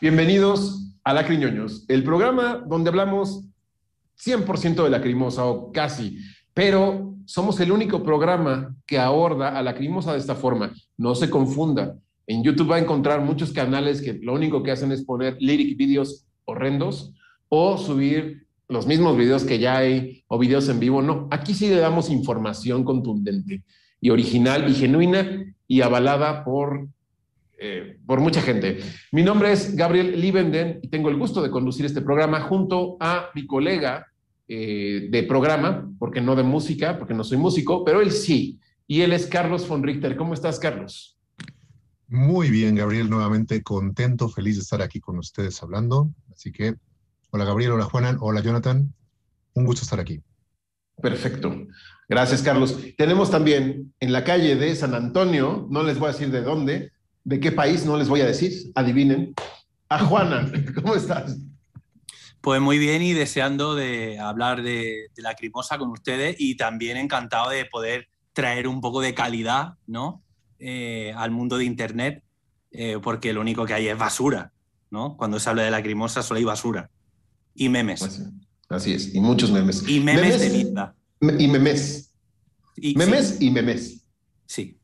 Bienvenidos a Lacriñoños, el programa donde hablamos 100% de lacrimosa o casi, pero somos el único programa que aborda a lacrimosa de esta forma. No se confunda. En YouTube va a encontrar muchos canales que lo único que hacen es poner lyric videos horrendos o subir los mismos videos que ya hay o videos en vivo. No, aquí sí le damos información contundente y original y genuina y avalada por eh, por mucha gente. Mi nombre es Gabriel Liebenden y tengo el gusto de conducir este programa junto a mi colega eh, de programa, porque no de música, porque no soy músico, pero él sí. Y él es Carlos von Richter. ¿Cómo estás, Carlos? Muy bien, Gabriel, nuevamente contento, feliz de estar aquí con ustedes hablando. Así que, hola Gabriel, hola Juanan, hola Jonathan, un gusto estar aquí. Perfecto. Gracias, Carlos. Tenemos también en la calle de San Antonio, no les voy a decir de dónde, de qué país, no les voy a decir, adivinen, a Juana. ¿Cómo estás? Pues muy bien y deseando de hablar de, de Lacrimosa con ustedes y también encantado de poder traer un poco de calidad ¿no? Eh, al mundo de Internet, eh, porque lo único que hay es basura. ¿no? Cuando se habla de Lacrimosa solo hay basura. Y memes. Así, así es, y muchos memes. Y memes, de mierda. Y memes. Y- memes sí, y memes. Sí.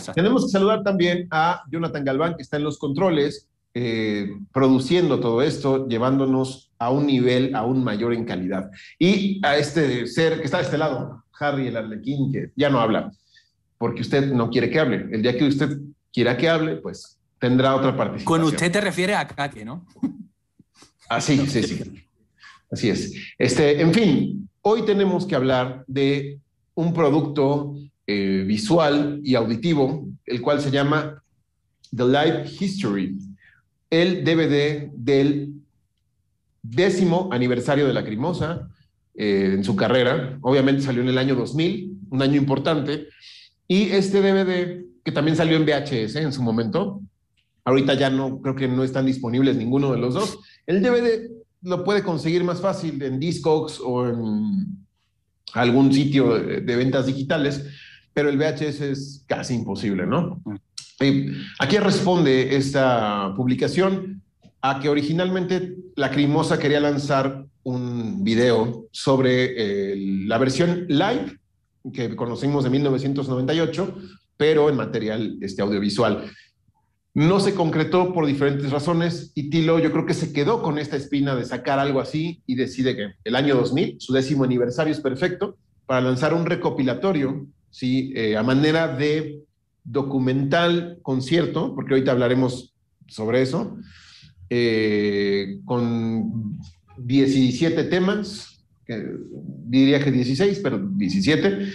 Exacto. Tenemos que saludar también a Jonathan Galván, que está en los controles, eh, produciendo todo esto, llevándonos a un nivel aún mayor en calidad. Y a este ser que está de este lado, Harry el Arlequín, que ya no habla, porque usted no quiere que hable. El día que usted quiera que hable, pues tendrá otra participación. Con usted te refieres a Kake, ¿no? Ah, sí, sí, sí. Así es. Este, en fin, hoy tenemos que hablar de un producto eh, visual y auditivo, el cual se llama The Live History, el DVD del décimo aniversario de Lacrimosa eh, en su carrera. Obviamente salió en el año 2000, un año importante. Y este DVD, que también salió en VHS en su momento, ahorita ya no, creo que no están disponibles ninguno de los dos. El DVD lo puede conseguir más fácil en Discogs o en algún sitio de, de ventas digitales, pero el VHS es casi imposible, ¿no? Y ¿A qué responde esta publicación? A que originalmente Lacrimosa quería lanzar un video sobre eh, la versión live que conocimos de 1998, pero en material este, audiovisual. No se concretó por diferentes razones y Tilo yo creo que se quedó con esta espina de sacar algo así y decide que el año 2000, su décimo aniversario es perfecto para lanzar un recopilatorio, ¿sí? Eh, a manera de documental concierto, porque ahorita hablaremos sobre eso, eh, con 17 temas, diría que 16, pero 17,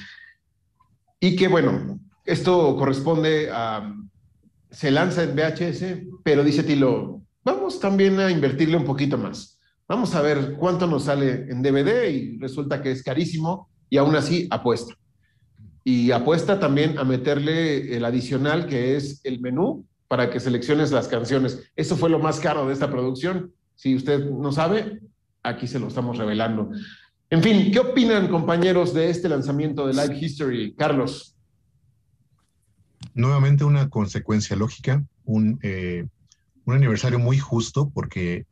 y que bueno, esto corresponde a se lanza en VHS, pero dice Tilo, vamos también a invertirle un poquito más. Vamos a ver cuánto nos sale en DVD y resulta que es carísimo y aún así apuesta. Y apuesta también a meterle el adicional que es el menú para que selecciones las canciones. Eso fue lo más caro de esta producción. Si usted no sabe, aquí se lo estamos revelando. En fin, ¿qué opinan compañeros de este lanzamiento de Live History? Carlos. Nuevamente una consecuencia lógica, un, eh, un aniversario muy justo porque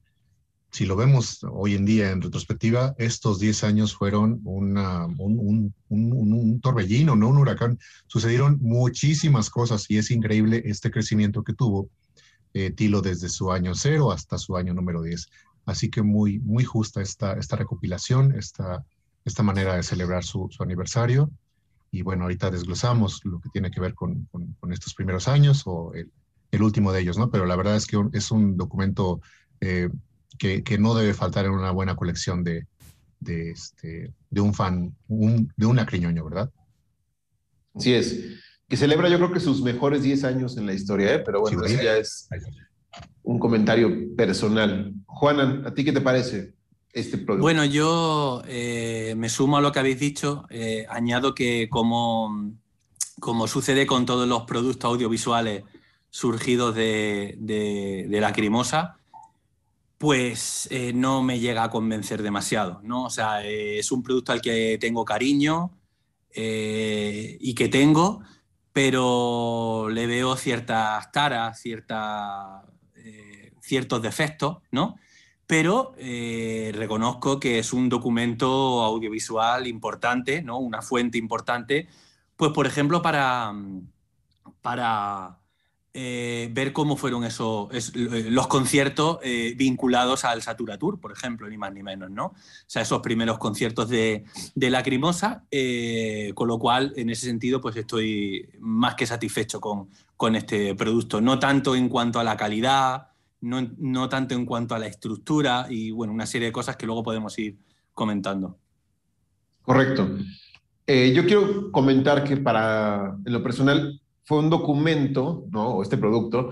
si lo vemos hoy en día en retrospectiva, estos 10 años fueron una, un, un, un, torbellino, no un huracán. Sucedieron muchísimas cosas y es increíble este crecimiento que tuvo eh, Tilo desde su año cero hasta su año número 10. Así que muy, muy justa esta, esta recopilación, esta, esta manera de celebrar su, su aniversario. Y bueno, ahorita desglosamos lo que tiene que ver con, con, estos primeros años o el, el, último de ellos, ¿no? Pero la verdad es que es un documento eh, que, que, no debe faltar en una buena colección de, de, este, de un fan, un, de un acriñoño, ¿verdad? Así es. Que celebra yo creo que sus mejores 10 años en la historia, ¿eh? pero bueno, sí, eso ya es un comentario personal. Juanan, ¿a ti qué te parece? este producto? Bueno, yo eh, me sumo a lo que habéis dicho. Eh, añado que como, como sucede con todos los productos audiovisuales surgidos de, de, de Lacrimosa, pues eh, no me llega a convencer demasiado, ¿no? O sea, eh, es un producto al que tengo cariño eh, y que tengo, pero le veo ciertas taras, ciertas, eh, ciertos defectos, ¿no? pero reconozco que es un documento audiovisual importante, ¿no? una fuente importante, pues por ejemplo para, para eh, ver cómo fueron esos, es, los conciertos eh, vinculados al Satura Tour, por ejemplo, ni más ni menos, ¿no? O sea, esos primeros conciertos de, de Lacrimosa, eh, con lo cual, en ese sentido, pues estoy más que satisfecho con, con este producto, no tanto en cuanto a la calidad, no, no, tanto en cuanto a la estructura y bueno, una serie de cosas que luego podemos ir comentando. Correcto. Eh, yo quiero comentar que para, en lo personal, fue un documento, ¿no? O este producto,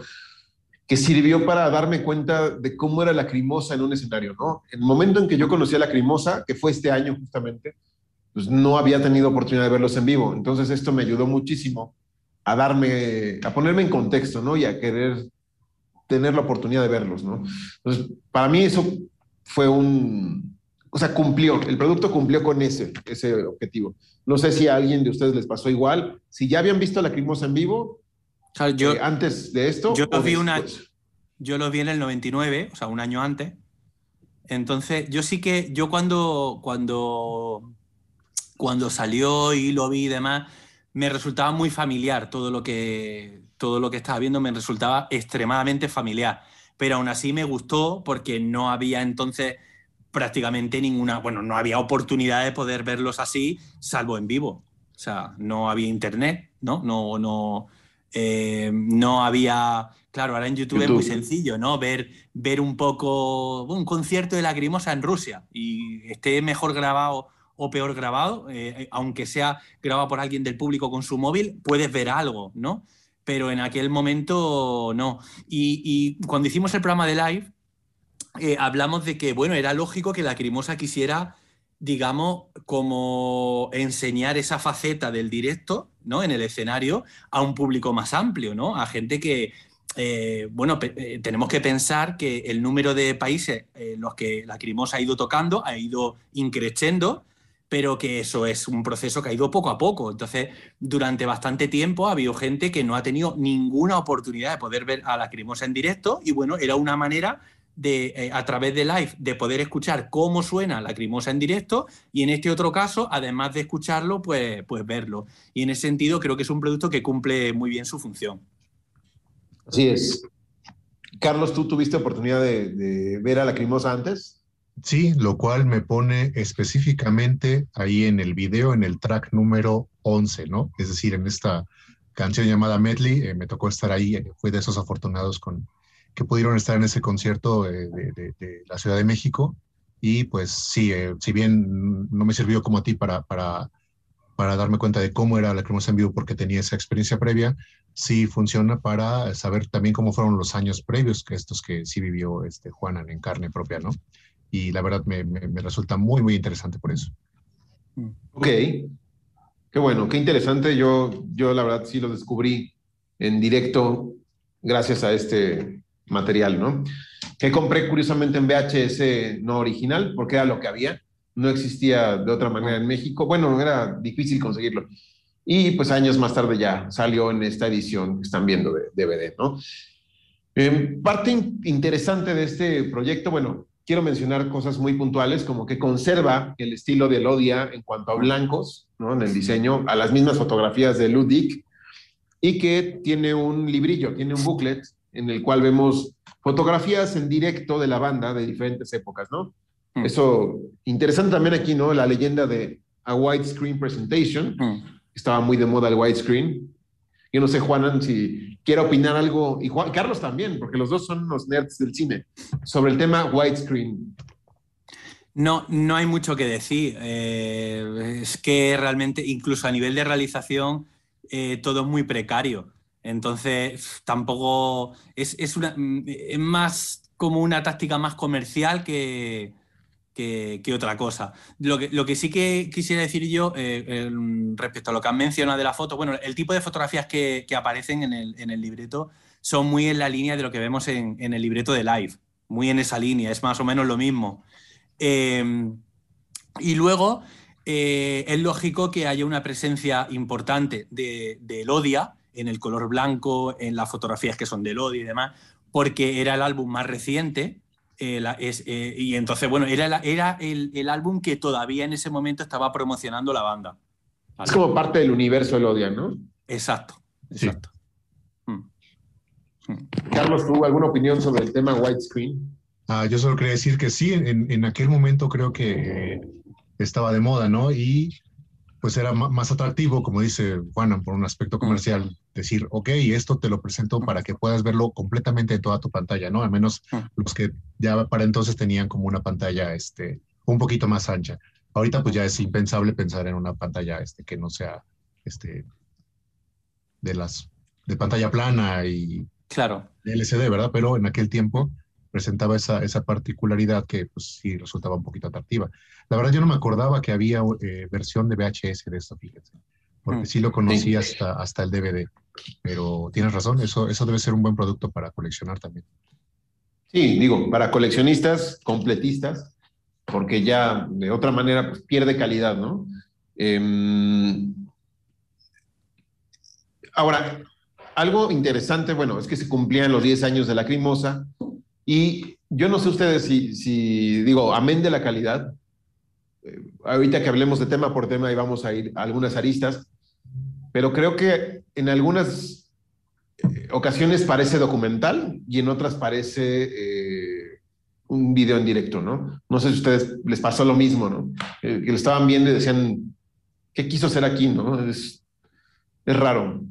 que sirvió para darme cuenta de cómo era la crimosa en un escenario, ¿no? El momento en que yo conocí a la crimosa, que fue este año justamente, pues no había tenido oportunidad de verlos en vivo. Entonces esto me ayudó muchísimo a darme, a ponerme en contexto, ¿no? Y a querer tener la oportunidad de verlos, ¿no? Entonces, para mí eso fue un, o sea, cumplió, el producto cumplió con ese, ese objetivo. No sé si a alguien de ustedes les pasó igual, si ya habían visto la Crimosa en vivo sea, yo, eh, antes de esto. Yo lo, vi una, yo lo vi en el 99, o sea, un año antes. Entonces, yo sí que, yo cuando, cuando, cuando salió y lo vi y demás, me resultaba muy familiar todo lo que, todo lo que estaba viendo, me resultaba extremadamente familiar. Pero aún así me gustó porque no había entonces prácticamente ninguna, bueno, no había oportunidad de poder verlos así, salvo en vivo. O sea, no había internet, ¿no? No, no, eh, no había, claro, ahora en YouTube, YouTube, es muy sencillo, ¿no? Ver, ver un poco un concierto de Lacrimosa en Rusia y esté mejor grabado o peor grabado, eh, aunque sea grabado por alguien del público con su móvil, puedes ver algo, ¿no? Pero en aquel momento no. Y, y cuando hicimos el programa de live, eh, hablamos de que, bueno, era lógico que Lacrimosa quisiera, digamos, como enseñar esa faceta del directo, ¿no? En el escenario a un público más amplio, ¿no? A gente que, eh, bueno, eh, tenemos que pensar que el número de países en los que Lacrimosa ha ido tocando ha ido increciendo, pero que eso es un proceso que ha ido poco a poco. Entonces, durante bastante tiempo ha habido gente que no ha tenido ninguna oportunidad de poder ver a Lacrimosa en directo y bueno, era una manera de, eh, a través de live, de poder escuchar cómo suena Lacrimosa en directo y en este otro caso, además de escucharlo, pues, pues verlo. Y en ese sentido creo que es un producto que cumple muy bien su función. Así es. Carlos, ¿tú tuviste oportunidad de, de ver a Lacrimosa antes? Sí, lo cual me pone específicamente ahí en el video, en el track número 11, ¿no? Es decir, en esta canción llamada Medley, eh, me tocó estar ahí, eh, fui de esos afortunados con, que pudieron estar en ese concierto de, de, de la Ciudad de México. Y pues sí, eh, si bien no me sirvió como a ti para, para, para darme cuenta de cómo era la cremosa en vivo porque tenía esa experiencia previa, sí funciona para saber también cómo fueron los años previos que estos que sí vivió este Juanan en carne propia, ¿no? y la verdad me, me, me, resulta muy, muy interesante por eso. Ok, qué bueno, qué interesante. Yo, yo la verdad sí lo descubrí en directo gracias a este material, ¿no? Que compré curiosamente en VHS no original, porque era lo que había. No existía de otra manera en México. Bueno, era difícil conseguirlo. Y pues años más tarde ya salió en esta edición que están viendo de DVD, ¿no? Eh, parte in interesante de este proyecto, bueno, quiero mencionar cosas muy puntuales, como que conserva el estilo de Elodia en cuanto a blancos, ¿no? En el diseño, a las mismas fotografías de Ludic, y que tiene un librillo, tiene un booklet en el cual vemos fotografías en directo de la banda de diferentes épocas, ¿no? Mm. Eso, interesante también aquí, ¿no? La leyenda de a widescreen presentation. Mm. Estaba muy de moda el widescreen. Yo no sé, Juanan, si quiere opinar algo, y Juan, Carlos también, porque los dos son los nerds del cine, sobre el tema widescreen. No, no hay mucho que decir. Eh, es que realmente, incluso a nivel de realización, eh, todo es muy precario. Entonces, tampoco es, es, una, es más como una táctica más comercial que, que, otra cosa. Lo que, lo que, sí que quisiera decir yo eh, eh, respecto a lo que han mencionado de la foto, bueno, el tipo de fotografías que, que aparecen en el, en el, libreto son muy en la línea de lo que vemos en, en, el libreto de Live, muy en esa línea, es más o menos lo mismo. Eh, y luego es lógico que haya una presencia importante de, de en el color blanco, en las fotografías que son de Elodia y demás, porque era el álbum más reciente eh, la, es, eh, y entonces, bueno, era, la, era el, el, álbum que todavía en ese momento estaba promocionando la banda. ¿vale? Es como parte del universo Elodia, ¿no? Exacto, exacto. Sí. Mm. Mm. Carlos, ¿tú alguna opinión sobre el tema widescreen? Ah, yo solo quería decir que sí, en, en aquel momento creo que eh, estaba de moda, ¿no? Y pues era más atractivo, como dice Juanan, por un aspecto comercial, decir, ok, esto te lo presento para que puedas verlo completamente en toda tu pantalla, ¿no? Al menos los que ya para entonces tenían como una pantalla este, un poquito más ancha. Ahorita pues ya es impensable pensar en una pantalla este, que no sea este, de las de pantalla plana y claro. LCD, ¿verdad? Pero en aquel tiempo presentaba esa, esa particularidad que pues sí resultaba un poquito atractiva. La verdad yo no me acordaba que había eh, versión de VHS de esto, fíjense, porque sí lo conocí Sí. hasta, hasta el DVD, pero tienes razón, eso, eso debe ser un buen producto para coleccionar también. Sí, digo, para coleccionistas, completistas, porque ya de otra manera pues, pierde calidad, ¿no? Eh, ahora, algo interesante, bueno, es que se cumplían los 10 años de la Crimosa y yo no sé ustedes si, digo, amén de la calidad, eh, ahorita que hablemos de tema por tema y vamos a ir algunas aristas, pero creo que en algunas eh, ocasiones parece documental y en otras parece eh, un video en directo, ¿no? No sé si a ustedes les pasó lo mismo, ¿no? Que lo estaban viendo y decían, ¿qué quiso hacer aquí, no? Es, es raro.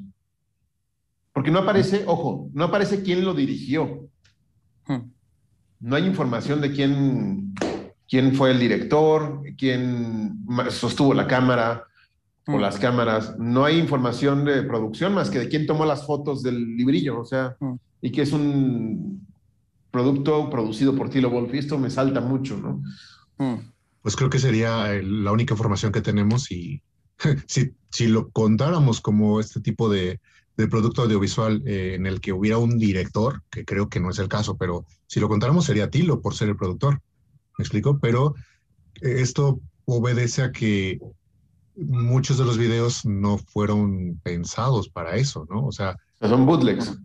Porque no aparece, ojo, no aparece quién lo dirigió. No hay información de quién, quién fue el director, quién sostuvo la cámara o Hmm. las cámaras. No hay información de producción más que de quién tomó las fotos del librillo, o sea, Hmm. y que es un producto producido por Tilo Wolf. Y esto me salta mucho, ¿no? Mm. Pues creo que sería eh, la única información que tenemos y si, si lo contáramos como este tipo de, de producto audiovisual eh, en el que hubiera un director, que creo que no es el caso, pero si lo contáramos sería Tilo por ser el productor. ¿Me explico? Pero eh, esto obedece a que muchos de los videos no fueron pensados para eso, ¿no? O sea, son bootlegs.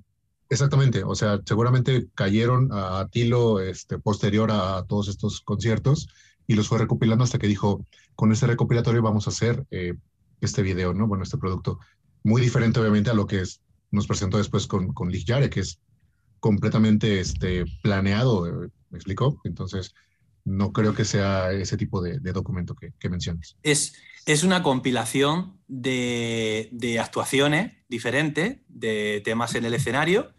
Exactamente, o sea, seguramente cayeron a Tilo este, posterior a todos estos conciertos y los fue recopilando hasta que dijo, con este recopilatorio vamos a hacer eh, este video, ¿no? Bueno, este producto. Muy diferente, obviamente, a lo que es, nos presentó después con, con Lig Yare, que es completamente este, planeado, eh, ¿me explicó? Entonces, no creo que sea ese tipo de, de documento que, que mencionas. Es, es una compilación de, de, actuaciones diferentes, de temas en el escenario,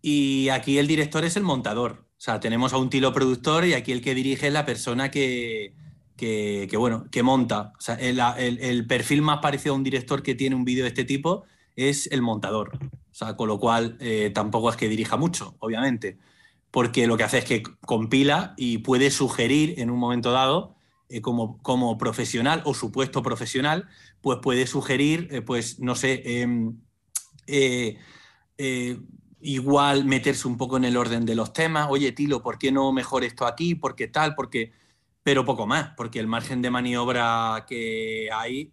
y aquí el director es el montador. O sea, tenemos a un tilo productor y aquí el que dirige es la persona que, que, bueno, que monta. El, el, perfil más parecido a un director que tiene un vídeo de este tipo es el montador. O sea, con lo cual eh, tampoco es que dirija mucho, obviamente, porque lo que hace es que compila y puede sugerir en un momento dado eh, como, como, profesional o supuesto profesional, pues puede sugerir, eh, pues no sé, eh, igual meterse un poco en el orden de los temas, oye Tilo, ¿por qué no mejor esto aquí? ¿Por qué tal? Porque, pero poco más, porque el margen de maniobra que hay,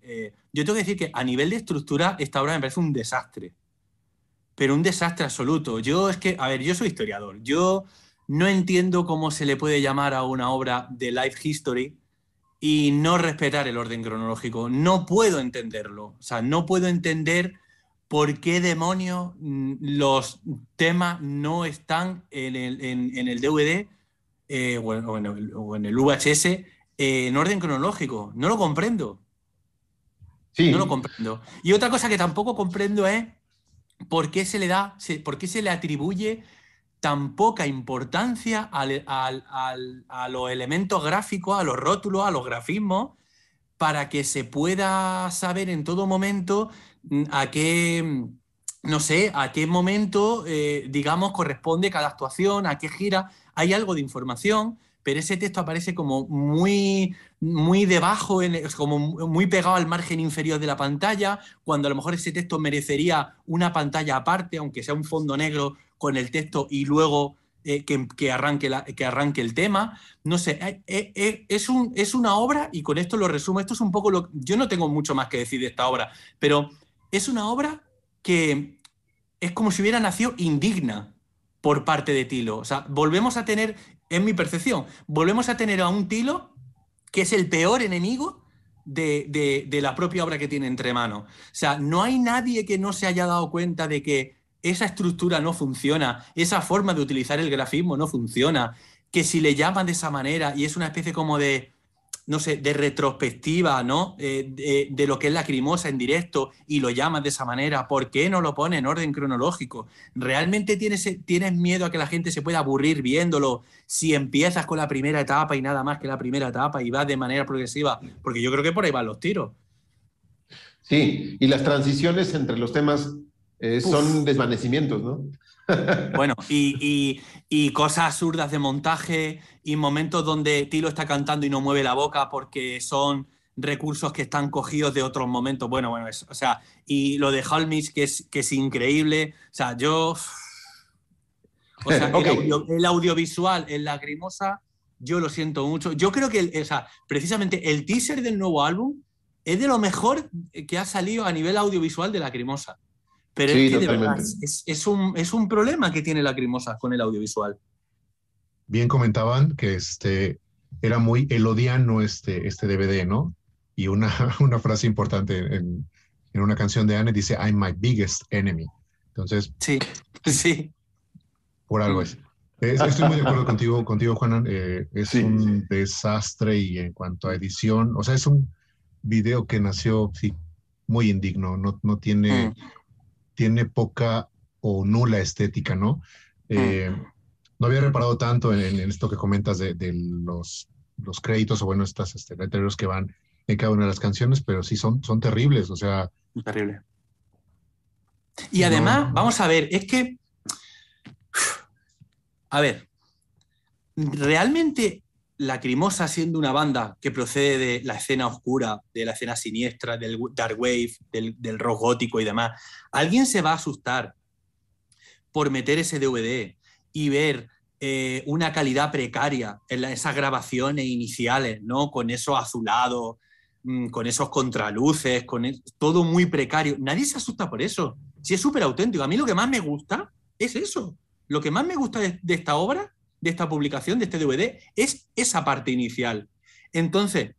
yo tengo que decir que a nivel de estructura esta obra me parece un desastre, pero un desastre absoluto. Yo es que, a ver, yo soy historiador, yo no entiendo cómo se le puede llamar a una obra de life history y no respetar el orden cronológico. No puedo entenderlo. O sea, no puedo entender por qué demonios mm, los temas no están en el, DVD eh, o, en, el, VHS eh, en orden cronológico. No lo comprendo. Sí. No lo comprendo. Y otra cosa que tampoco comprendo es por qué se le da, por qué se le atribuye tan poca importancia a los elementos gráficos, a los rótulos, a los grafismos, para que se pueda saber en todo momento mm, a qué, no sé, a qué momento, eh, digamos, corresponde cada actuación, a qué gira. Hay algo de información, pero ese texto aparece como muy, muy debajo, como muy pegado al margen inferior de la pantalla, cuando a lo mejor ese texto merecería una pantalla aparte, aunque sea un fondo negro con el texto y luego eh, que, arranque que arranque el tema. No sé, eh, es, un, es una obra, y con esto lo resumo, esto es un poco lo... Yo no tengo mucho más que decir de esta obra, pero es una obra que es como si hubiera nacido indigna por parte de Tilo. O sea, volvemos a tener en mi percepción, volvemos a tener a un Tilo que es el peor enemigo de, la propia obra que tiene entre manos. O sea, no hay nadie que no se haya dado cuenta de que esa estructura no funciona, esa forma de utilizar el grafismo no funciona, que si le llaman de esa manera y es una especie como de no sé, de retrospectiva, ¿no? Eh, de, lo que es la crimosa en directo y lo llamas de esa manera, ¿por qué no lo pones en orden cronológico? ¿Realmente tienes, tienes miedo a que la gente se pueda aburrir viéndolo si empiezas con la primera etapa y nada más que la primera etapa y vas de manera progresiva? Porque yo creo que por ahí van los tiros. Sí, y las transiciones entre los temas eh, son desvanecimientos, ¿no? Bueno, y, cosas absurdas de montaje y momentos donde Tilo está cantando y no mueve la boca porque son recursos que están cogidos de otros momentos. Bueno, bueno, o sea, y lo de Holmes, que es, que es increíble. O sea, yo. O sea, el, audiovisual en Lacrimosa, yo lo siento mucho. Yo creo que, o sea, precisamente el teaser del nuevo álbum es de lo mejor que ha salido a nivel audiovisual de Lacrimosa. Pero es que de verdad es, un, problema que tiene Lacrimosa con el audiovisual. Bien comentaban que este era muy elodiano este, este DVD, ¿no? Y una, una frase importante en, una canción de Anne dice, I'm my biggest enemy. Entonces, sí, sí. Por algo es. estoy muy de acuerdo contigo, contigo Juanan. Eh, es un desastre y en cuanto a edición, o sea, es un video que nació, sí, muy indigno, no, no tiene... Mm tiene poca o nula estética, ¿no? Eh, no había reparado tanto en, esto que comentas de, los, los, créditos o bueno, estas este, letreros que van en cada una de las canciones, pero sí son, son terribles, o sea. Terrible. Y además, vamos a ver, es que. A ver, realmente Lacrimosa siendo una banda que procede de la escena oscura, de la escena siniestra, del dark wave, del, rock gótico y demás, ¿alguien se va a asustar por meter ese DVD y ver eh, una calidad precaria en esas grabaciones iniciales, ¿no? Con esos azulados, mm, con esos contraluces, con todo muy precario. Nadie se asusta por eso. Si es súper auténtico. A mí lo que más me gusta es eso. Lo que más me gusta de esta obra de esta publicación, de este DVD, es esa parte inicial. Entonces,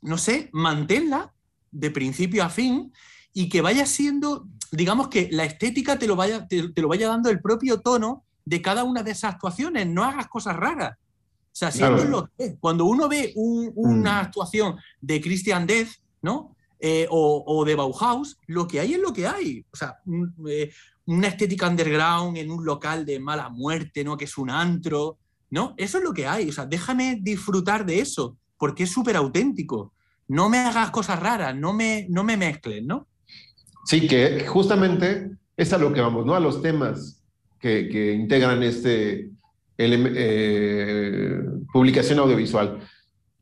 no sé, manténla de principio a fin y que vaya siendo, digamos que la estética te lo vaya, te, lo vaya dando el propio tono de cada una de esas actuaciones, no hagas cosas raras. O sea, lo Cuando uno ve una mm. actuación de Christian Death, ¿no? Eh, o, de Bauhaus, lo que hay es lo que hay. O sea, eh, una estética underground en un local de mala muerte, ¿no? Que es un antro, ¿no? Eso es lo que hay. O sea, déjame disfrutar de eso, porque es súper auténtico. No me hagas cosas raras, no me, no me mezcles, ¿no? Sí, que justamente es a lo que vamos, ¿no? A los temas que, integran este eh, publicación audiovisual.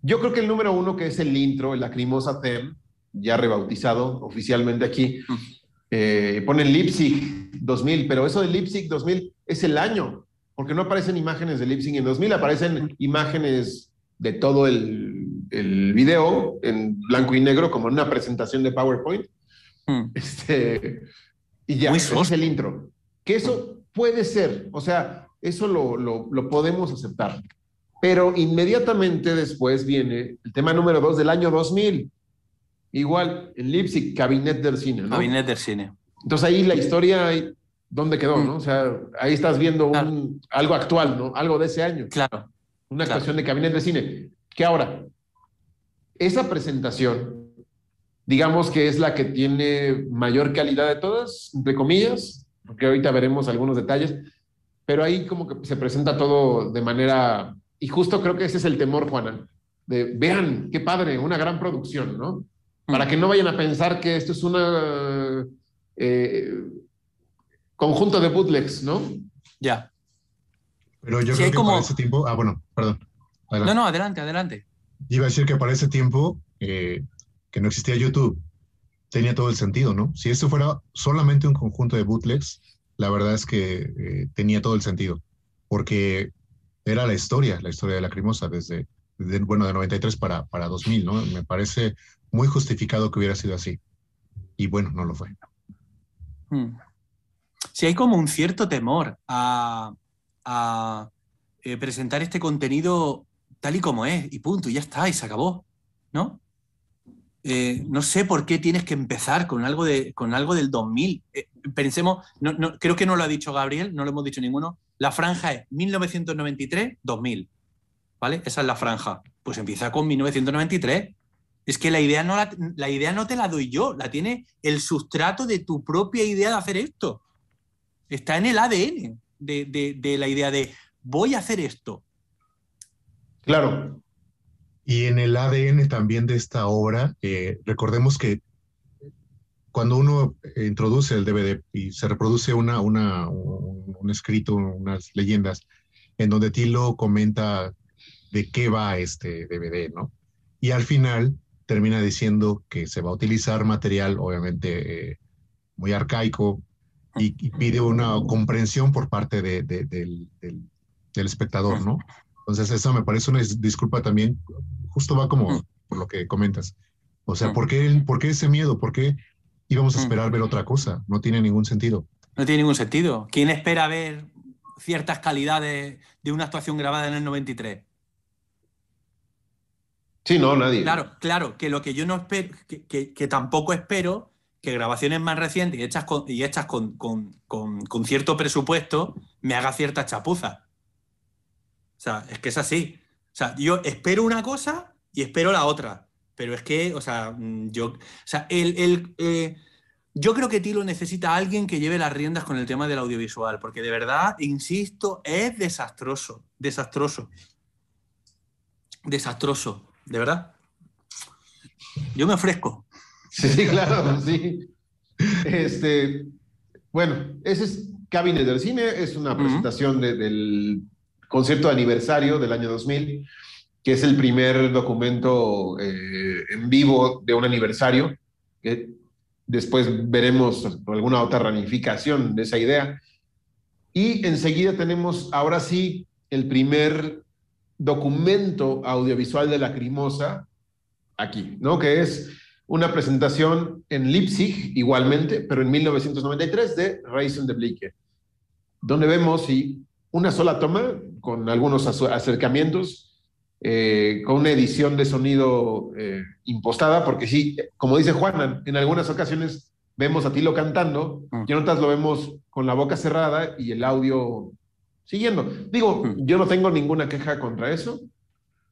Yo creo que el número uno, que es el intro, el Lacrimosa Theme, ya rebautizado oficialmente aquí, eh, pone Leipzig 2000, pero eso de Leipzig 2000 es el año, porque no aparecen imágenes de Leipzig en 2000, aparecen imágenes de todo el, el video en blanco y negro, como en una presentación de PowerPoint. Este, y ya, es el intro. Que eso puede ser, o sea, eso lo, lo, lo podemos aceptar. Pero inmediatamente después viene el tema número dos del año 2000. Igual, en Leipzig, Cabinet del Cine. ¿no? Cabinet del Cine. Entonces ahí la historia, ¿dónde quedó? Mm. ¿no? O sea, ahí estás viendo un- Claro. algo actual, ¿no? Algo de ese año. Claro. Una Claro. actuación de Cabinet de Cine. Que ahora, esa presentación, digamos que es la que tiene mayor calidad de todas, entre comillas, porque ahorita veremos algunos detalles, pero ahí como que se presenta todo de manera, y justo creo que ese es el temor, Juana, de vean, qué padre, una gran producción, ¿no? Para que no vayan a pensar que esto es una eh, conjunto de bootlegs, ¿no? Ya. Pero yo Sí, creo que como- para ese tiempo, ah, bueno, perdón. Adelante. No, no, adelante, adelante. Iba a decir que para ese tiempo eh, que no existía YouTube, tenía todo el sentido, ¿no? Si esto fuera solamente un conjunto de bootlegs, la verdad es que eh, tenía todo el sentido, porque era la historia, la historia de la Lacrimosa desde, desde, bueno, de 93 para, para 2000, ¿no? Me parece muy justificado que hubiera sido así. Y bueno, no lo fue. Mm. Sí, hay como un cierto temor a, a, eh, presentar este contenido tal y como es, y punto, y ya está, y se acabó, ¿no? Eh, no sé por qué tienes que empezar con algo, de, con algo del 2000. Eh, pensemos, no, no, creo que no lo ha dicho Gabriel, no lo hemos dicho ninguno. La franja es 1993-2000, ¿vale? Esa es la franja. Pues empieza con 1993. Es que la idea, no la, la idea no te la doy yo, la tiene el sustrato de tu propia idea de hacer esto. Está en el ADN de, de- la idea de voy a hacer esto. Claro, Y en el ADN también de esta obra, eh, recordemos que cuando uno introduce el DVD y se reproduce una, una, un, un escrito, unas leyendas, en donde Tilo comenta de qué va este DVD, ¿no? Y al final termina diciendo que se va a utilizar material, obviamente, eh, muy arcaico, y, y pide una comprensión por parte de- de- del, del- del espectador, ¿no? Entonces, eso me parece una dis- disculpa también, justo va como Mm. por lo que comentas. O sea, Mm. ¿por qué, por qué ese miedo? ¿Por qué íbamos a Mm. esperar ver otra cosa? No tiene ningún sentido. No tiene ningún sentido. ¿Quién espera ver ciertas calidades de una actuación grabada en el 93? Sí, no, nadie. Claro, claro, que lo que yo no espero, que, que- que tampoco espero que grabaciones más recientes y hechas con, y hechas con, con- con- con cierto presupuesto me haga cierta chapuza. O sea, es que es así. O sea, yo espero una cosa y espero la otra. Pero es que, o sea, mm, yo. O sea, el, el, eh, yo creo que Tilo necesita a alguien que lleve las riendas con el tema del audiovisual, porque de verdad, insisto, es desastroso. Desastroso. Desastroso. De verdad. Yo me ofrezco. Sí, sí, claro, sí. Este, bueno, ese es Cabinet del Cine, es una presentación de- del concierto de aniversario del año 2000, que es el primer documento eh, en vivo de un aniversario, que después veremos alguna otra ramificación de esa idea. Y enseguida tenemos, ahora sí, el primer documento audiovisual de Lacrimosa aquí, ¿no? Que es una presentación en Leipzig, igualmente, pero en 1993, de Reisen de Blicke, donde vemos y una sola toma, con algunos acercamientos, eh, con una edición de sonido eh, impostada, porque sí, como dice Juana, en algunas ocasiones vemos a Tilo cantando Mm. y en otras lo vemos con la boca cerrada y el audio siguiendo. Digo, Mm. yo no tengo ninguna queja contra eso,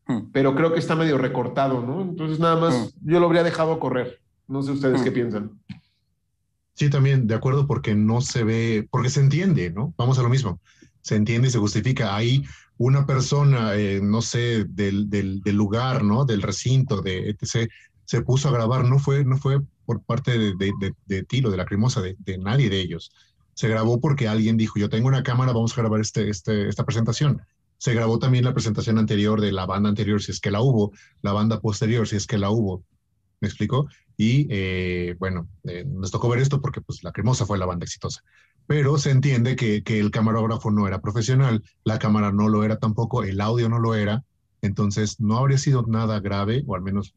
Mm. pero creo que está medio recortado, ¿no? Entonces nada más yo lo habría dejado correr. No sé ustedes qué piensan. Sí, también de acuerdo porque no se ve, porque se entiende, ¿no? Vamos a lo mismo. Se entiende y se justifica. Hay una persona, eh, no sé, del, del, del lugar, ¿no? Del recinto, de etc. Se puso a grabar, no fue, no fue por parte de, de, de, de Tilo, de la Crimosa, de, de nadie de ellos. Se grabó porque alguien dijo, yo tengo una cámara, vamos a grabar este, este, esta presentación. Se grabó también la presentación anterior de la banda anterior, si es que la hubo, la banda posterior, si es que la hubo. ¿Me explico? Y eh, bueno, eh, nos tocó ver esto porque pues la cremosa fue la banda exitosa. Pero se entiende que, que el camarógrafo no era profesional, la cámara no lo era tampoco, el audio no lo era, entonces no habría sido nada grave, o al menos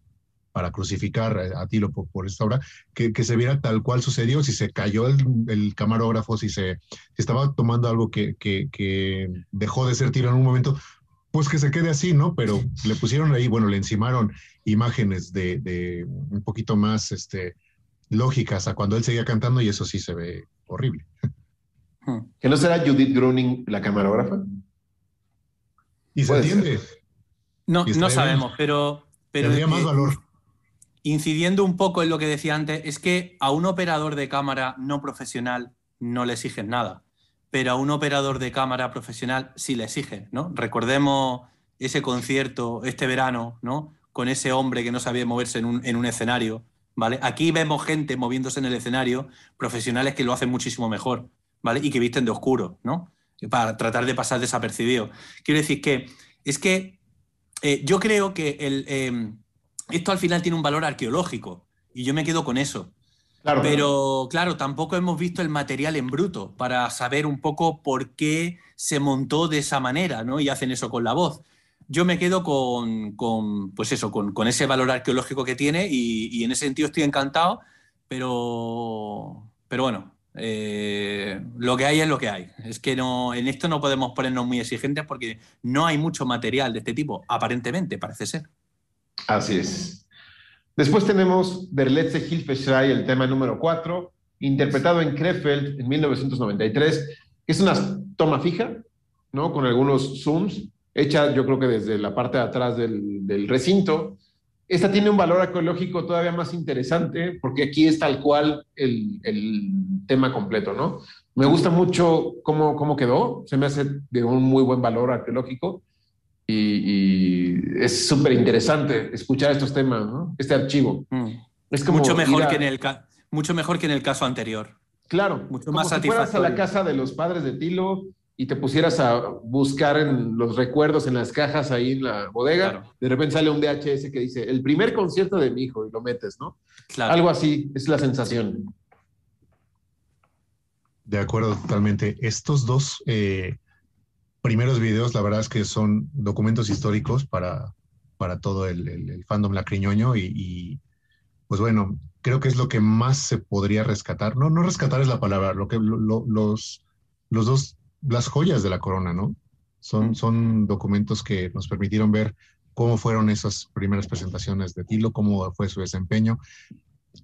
para crucificar a Tilo por, esta obra, que, se viera tal cual sucedió, si se cayó el, camarógrafo, si se estaba tomando algo que, que, dejó de ser Tilo en un momento, pues que se quede así, ¿no? Pero le pusieron ahí, bueno, le encimaron imágenes de, de un poquito más este, lógicas a cuando él seguía cantando y eso sí se ve horrible. ¿Que no será Judith Gruning la camarógrafa? Y se entiende. No, no sabemos, pero, pero. Tendría más valor. Incidiendo un poco en lo que decía antes, es que a un operador de cámara no profesional no le exigen nada, pero a un operador de cámara profesional sí le exigen, ¿no? Recordemos ese concierto este verano, ¿no? Con ese hombre que no sabía moverse en un, en un escenario, ¿vale? Aquí vemos gente moviéndose en el escenario, profesionales que lo hacen muchísimo mejor, ¿vale? Y que visten de oscuro, ¿no? Para tratar de pasar desapercibido. Quiero decir que es que eh, yo creo que el, em, esto al final tiene un valor arqueológico y yo me quedo con eso. Pero claro, tampoco hemos visto el material en bruto para saber un poco por qué se montó de esa manera, ¿no? Y hacen eso con la voz. Yo me quedo con, pues eso, con, ese valor arqueológico que tiene y, en ese sentido estoy encantado, pero, pero bueno, eh, lo que hay es lo que hay. Es que no, en esto no podemos ponernos muy exigentes porque no hay mucho material de este tipo, aparentemente, parece ser. Así es. Después tenemos Der letzte Hilfeschrei, el tema número 4, interpretado en Krefeld en 1993, que es una toma fija, ¿no? Con algunos zooms, hecha yo creo que desde la parte de atrás del, recinto, esta tiene un valor arqueológico todavía más interesante porque aquí es tal cual el, tema completo, ¿no? Me gusta mucho cómo, cómo quedó, se me hace de un muy buen valor arqueológico y, es súper interesante escuchar estos temas, ¿no? Este archivo. Mm. Es como mucho, mejor que en el mucho mejor que en el caso anterior. Claro, mucho como más si fueras a la casa de los padres de Tilo y te pusieras a buscar en los recuerdos en las cajas ahí en la bodega, de repente sale un DHS que dice, el primer concierto de mi hijo, y lo metes, ¿no? Claro. Algo así, es la sensación. De acuerdo, totalmente. Estos dos eh, primeros videos, la verdad es que son documentos históricos para, para todo el, fandom lacriñoño y, y, pues bueno, creo que es lo que más se podría rescatar. No, no rescatar es la palabra, lo que los, los dos las joyas de la corona, ¿no? Son, mm. son documentos que nos permitieron ver cómo fueron esas primeras presentaciones de Tilo, cómo fue su desempeño.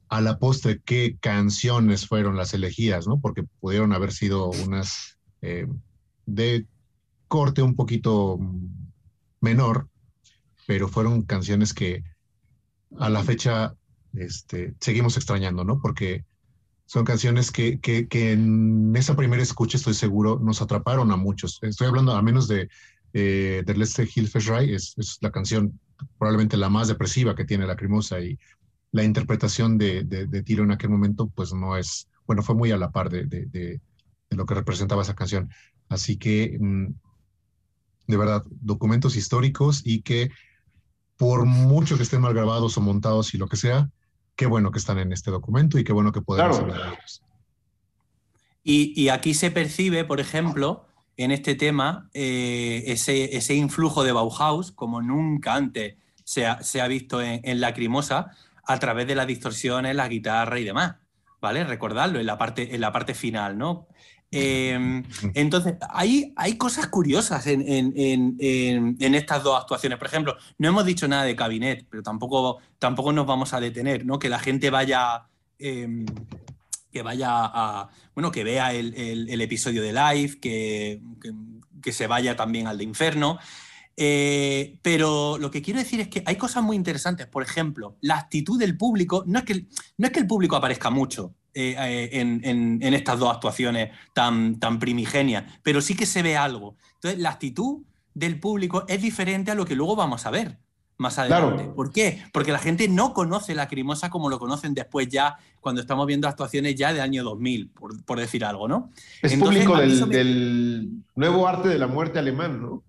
A la postre, qué canciones fueron las elegidas, ¿no? Porque pudieron haber sido unas eh, de corte un poquito menor, pero fueron canciones que a la fecha este, seguimos extrañando, ¿no? Porque son canciones que, que, en esa primera escucha, estoy seguro, nos atraparon a muchos. Estoy hablando a menos de, eh, de Leste Hilfeschrei, es, es la canción probablemente la más depresiva que tiene la Lacrimosa y la interpretación de, de, Tiro en aquel momento, pues no es, bueno, fue muy a la par de, de lo que representaba esa canción. Así que, mm, de verdad, documentos históricos y que por mucho que estén mal grabados o montados y lo que sea, qué bueno que están en este documento y qué bueno que podemos hablar de ellos. Y, aquí se percibe, por ejemplo, en este tema, eh, ese, ese, influjo de Bauhaus, como nunca antes se ha, se ha visto en, en, Lacrimosa, a través de las distorsiones, la guitarra y demás. ¿Vale? Recordarlo en la parte, en la parte final, ¿no? Em, entonces, hay, hay cosas curiosas en, estas dos actuaciones. Por ejemplo, no hemos dicho nada de Cabinet, pero tampoco, tampoco nos vamos a detener, ¿no? Que la gente vaya. Em, que vaya a. Bueno, que vea el, episodio de Live, que, que, se vaya también al de Inferno. Eh, pero lo que quiero decir es que hay cosas muy interesantes. Por ejemplo, la actitud del público. No es que, no es que el público aparezca mucho, eh, eh, en, estas dos actuaciones tan, tan primigenias, pero sí que se ve algo. Entonces, la actitud del público es diferente a lo que luego vamos a ver más adelante. ¿Por qué? Porque la gente no conoce la Lacrimosa como lo conocen después ya, cuando estamos viendo actuaciones ya de año 2000, por, decir algo, ¿no? Es público del, del, nuevo arte de la muerte alemán, ¿no?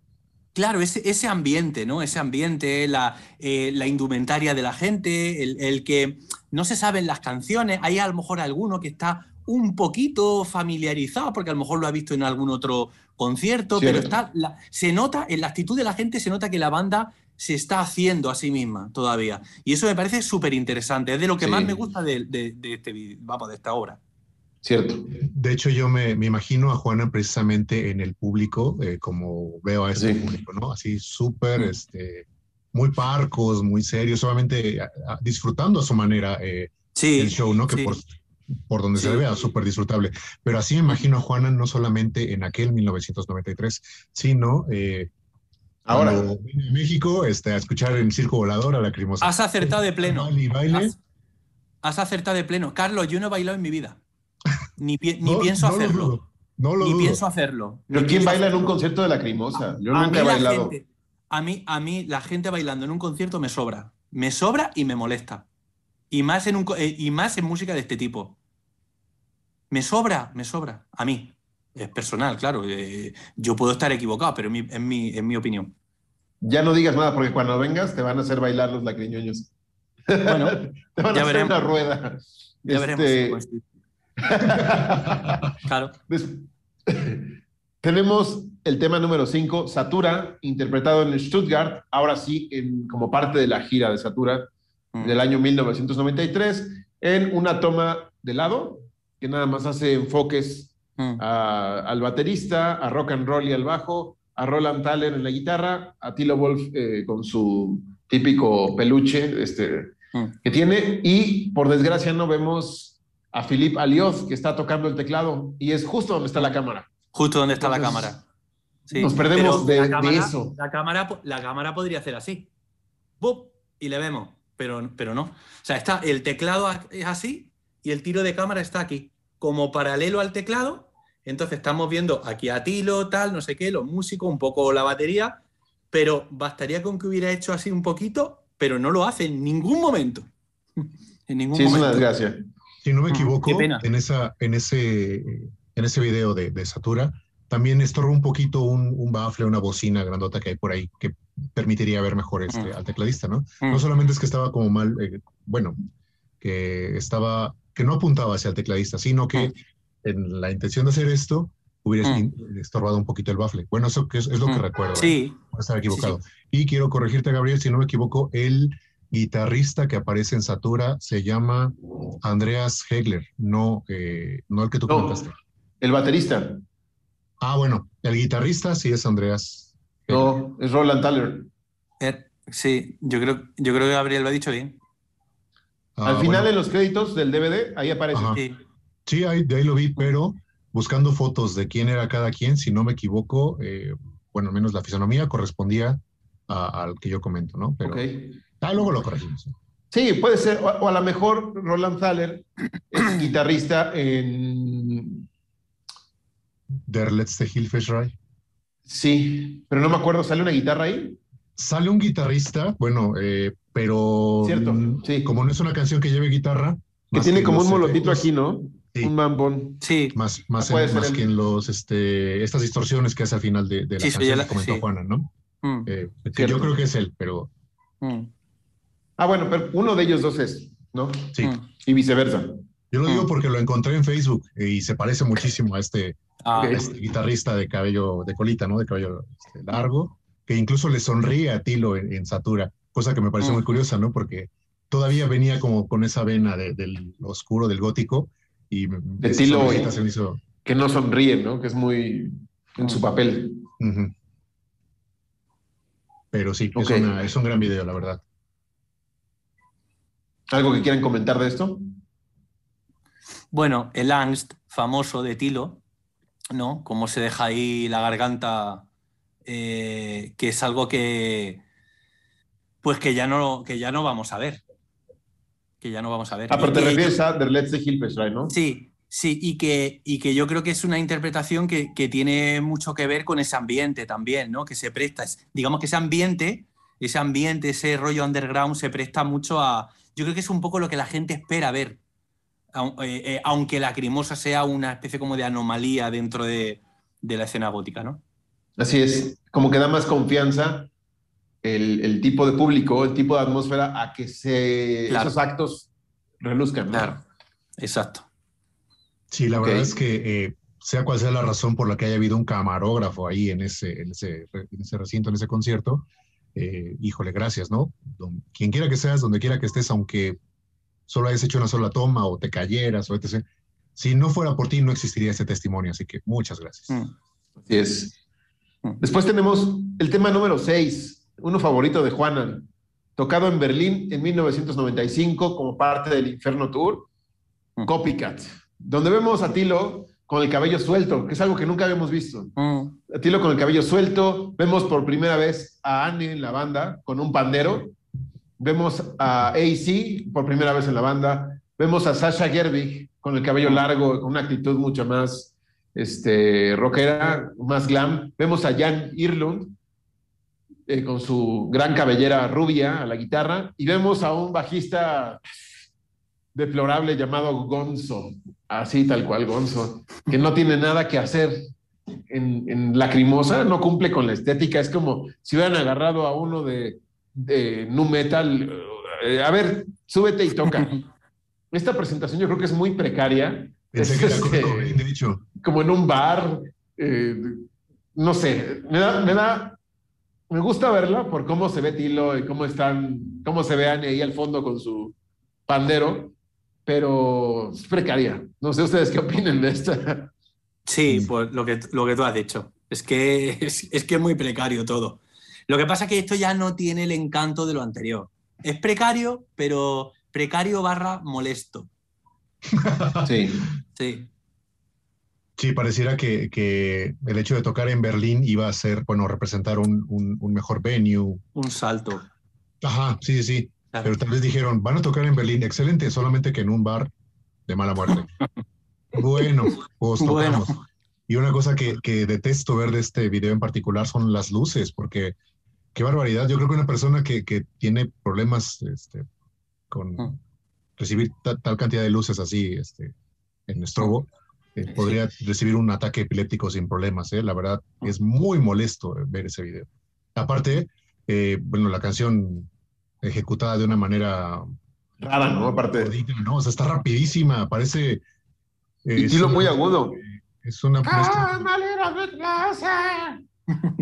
Claro, ese, ese ambiente, ¿no? Ese ambiente, la, eh, la indumentaria de la gente, el, que no se saben las canciones, hay a lo mejor alguno que está un poquito familiarizado, porque a lo mejor lo ha visto en algún otro concierto, Cierto. pero está, la- se nota, en la actitud de la gente se nota que la banda se está haciendo a sí misma todavía. Y eso me parece súper interesante. Es de lo que Sí. más me gusta de, de- de este, vamos, de esta obra. Cierto. De hecho, yo me, me imagino a Juana precisamente en el público, eh, como veo a ese Sí. público, ¿no? Así súper, Mm. este, muy parcos, muy serios, solamente a- a- disfrutando a su manera eh, Sí, el show, ¿no? Que sí. por, por donde se le vea, súper disfrutable. Pero así me imagino a Juana no solamente en aquel 1993, sino eh, Ahora, cuando vine a México este, a escuchar el Circo Volador a la Crimosa. Has acertado de pleno. Baile. Has, has acertado de pleno. Carlos, yo no he bailado en mi vida. Ni, pi- ni No- pienso no lo hacerlo. dudo, No lo Ni dudo. pienso hacerlo. ¿pero Ni quién baila en un concierto de la Crimosa? Yo a nunca he mí la bailado. gente- a, mí, a mí la gente bailando en un concierto me sobra. Me sobra y me molesta. Y más en, un, eh, y más en música de este tipo. Me sobra, me sobra. A mí. Es personal, claro. eh, yo puedo estar equivocado, pero en mi, en mi, en mi opinión. Ya no digas nada porque cuando vengas te van a hacer bailar los lacriñoños. Bueno, te van ya a hacer veremos. una rueda. Ya veremos. Este, pues, claro. Tenemos el tema número 5, Satura, interpretado en Stuttgart, ahora sí, en- como parte de la gira de Satura Mm. del año 1993, en una toma de lado, que nada más hace enfoques Mm. a- al baterista, a rock and roll y al bajo, a Roland Thaler en la guitarra, a Tilo Wolf eh, con su típico peluche este, Mm. que tiene, y por desgracia no vemos a Philippe Alioth, que está tocando el teclado, y es justo donde está la cámara. Justo donde está la cámara. Sí, nos perdemos de- la de cámara- eso. La cámara, la cámara podría hacer así. ¡Bup! Y le vemos. Pero, pero no. O sea, está el teclado es así y el tiro de cámara está aquí. Como paralelo al teclado. Entonces estamos viendo aquí a Tilo, tal, no sé qué, los músicos, un poco la batería. Pero bastaría con que hubiera hecho así un poquito, pero no lo hace en ningún momento. En ningún Sí, es una momento. desgracia. Si no me Ujú, equivoco, en, esa, en, ese, en ese video de, de Satura, también estorba un poquito un, un bafle, una bocina grandota que hay por ahí, que permitiría ver mejor este, Mm. al tecladista, ¿no? Mm. No solamente es que estaba como mal, eh, bueno, que estaba, que no apuntaba hacia el tecladista, sino que Mm. en la intención de hacer esto hubiera Mm. estorbado un poquito el bafle. Bueno, eso es, es lo que Mm. recuerdo. ¿eh? Sí, Puedo estar equivocado. sí. Y quiero corregirte, Gabriel, si no me equivoco, el guitarrista que aparece en Satura se llama Andreas Hegler, no, eh, no el que tú No. comentaste. El baterista. Ah, bueno, el guitarrista sí es Andreas. Hegler. No, es Roland Thaler. Eh, sí, yo creo, yo creo que Gabriel lo ha dicho bien. Ah, Al final, bueno, en los créditos del DVD, ahí aparece. Sí. Sí, ahí, de ahí lo vi, pero buscando fotos de quién era cada quien, si no me equivoco, eh, bueno, al menos la fisonomía correspondía a- al que yo comento, ¿no? Pero Ok. Ah, luego lo corregimos. Sí, puede ser. O, o a lo mejor Roland Thaler es guitarrista en. Der letzte Hilfeschrei. Sí, pero no me acuerdo, ¿sale una guitarra ahí? Sale un guitarrista, bueno, eh, pero Cierto, mm, sí. como no es una canción que lleve guitarra, Que tiene en como un molotito aquí, ¿no? Sí. Un mambón. Sí, Más, más, en- más el- que en los, este, estas distorsiones que hace al final de, de la Sí, canción que comentó sí. Juana, ¿no? Mm, Eh, que yo creo que es él, pero mm, Ah, bueno, pero uno de ellos dos es, ¿no? sí. mm. Y viceversa. Yo lo digo Mm. porque lo encontré en Facebook eh, y se parece muchísimo a este, Ah, a este guitarrista de cabello, de colita, ¿no? De cabello este, largo, que incluso le sonríe a Tilo en, en Satura, cosa que me pareció muy Mm. curiosa, ¿no? Porque todavía venía como con esa vena de- del oscuro, del gótico, y De Tilo, ¿eh? se hizo... Que no sonríe, ¿no? Que es muy en su papel. Pero sí, es, una- es un gran video, la verdad. ¿Algo que quieran comentar de esto? Bueno, el angst famoso de Tilo, ¿no? Cómo se deja ahí la garganta, eh, que es algo que, pues que ya no, que ya no vamos a ver. Que ya no vamos a ver. Ah, pero te refieres a The Let's Hilfeschrei, ¿no? Sí, sí, y que, y que yo creo que es una interpretación que, que tiene mucho que ver con ese ambiente también, ¿no? Que se presta, es- digamos que ese ambiente, ese ambiente, ese rollo underground se presta mucho a... Yo creo que es un poco lo que la gente espera ver, eh, eh, aunque la Crimosa sea una especie como de anomalía dentro de, de la escena gótica, ¿no? Así es, como que da más confianza el, el tipo de público, el tipo de atmósfera a que se, Claro. esos actos reluzcan. ¿no? Claro, exacto. Sí, la Ok. verdad es que eh, sea cual sea la razón por la que haya habido un camarógrafo ahí en ese, en ese, en ese recinto, en ese concierto, eh, híjole, gracias, ¿no? Don- quien quiera que seas, donde quiera que estés, aunque solo hayas hecho una sola toma o te cayeras o etc. Si no fuera por ti, no existiría ese testimonio, así que muchas gracias. Mm. Así es. Después tenemos el tema número 6, uno favorito de Juanan, tocado en Berlín en 1995 como parte del Inferno Tour, Mm. Copycat, donde vemos a Tilo con el cabello suelto, que es algo que nunca habíamos visto. Mm. A Tilo con el cabello suelto, vemos por primera vez a Anne en la banda con un pandero, vemos a AC por primera vez en la banda, vemos a Sasha Gerbig con el cabello largo, con una actitud mucho más este, rockera, más glam, vemos a Jan Irlund eh, con su gran cabellera rubia a la guitarra y vemos a un bajista deplorable llamado Gonzo, así tal cual Gonzo, que no tiene nada que hacer en, en Lacrimosa, no cumple con la estética, es como si hubieran agarrado a uno de, de nu metal, eh, a ver, súbete y toca. Esta presentación yo creo que es muy precaria, Pensé es que este, de hecho. como en un bar, eh, no sé, me da, me da, me gusta verla por cómo se ve Tilo y cómo están, cómo se vean ahí al fondo con su pandero, pero es precaria. No sé ustedes qué opinen de esta. Sí, pues lo que, lo que tú has dicho. Es que es, es que es muy precario todo. Lo que pasa es que esto ya no tiene el encanto de lo anterior. Es precario, pero precario barra molesto. Sí. Sí. Sí, pareciera que, que el hecho de tocar en Berlín iba a ser, bueno, representar un, un- un mejor venue. Un salto. Ajá, sí, sí, sí. Claro. Pero tal vez dijeron, van a tocar en Berlín, excelente, solamente que en un bar de mala muerte. bueno, pues Bueno. tocamos. Y una cosa que, que detesto ver de este video en particular son las luces, porque qué barbaridad. Yo creo que una persona que, que tiene problemas este, con recibir ta- tal cantidad de luces así este, en estrobo, eh, Sí. podría recibir un ataque epiléptico sin problemas. ¿eh? La verdad, es muy molesto ver ese video. Aparte, eh, bueno, la canción ejecutada de una manera Rara, ¿no? Aparte. gordita, ¿no? O sea, está rapidísima, parece... eh, Y es Tilo una muy agudo. Es una, mezcla,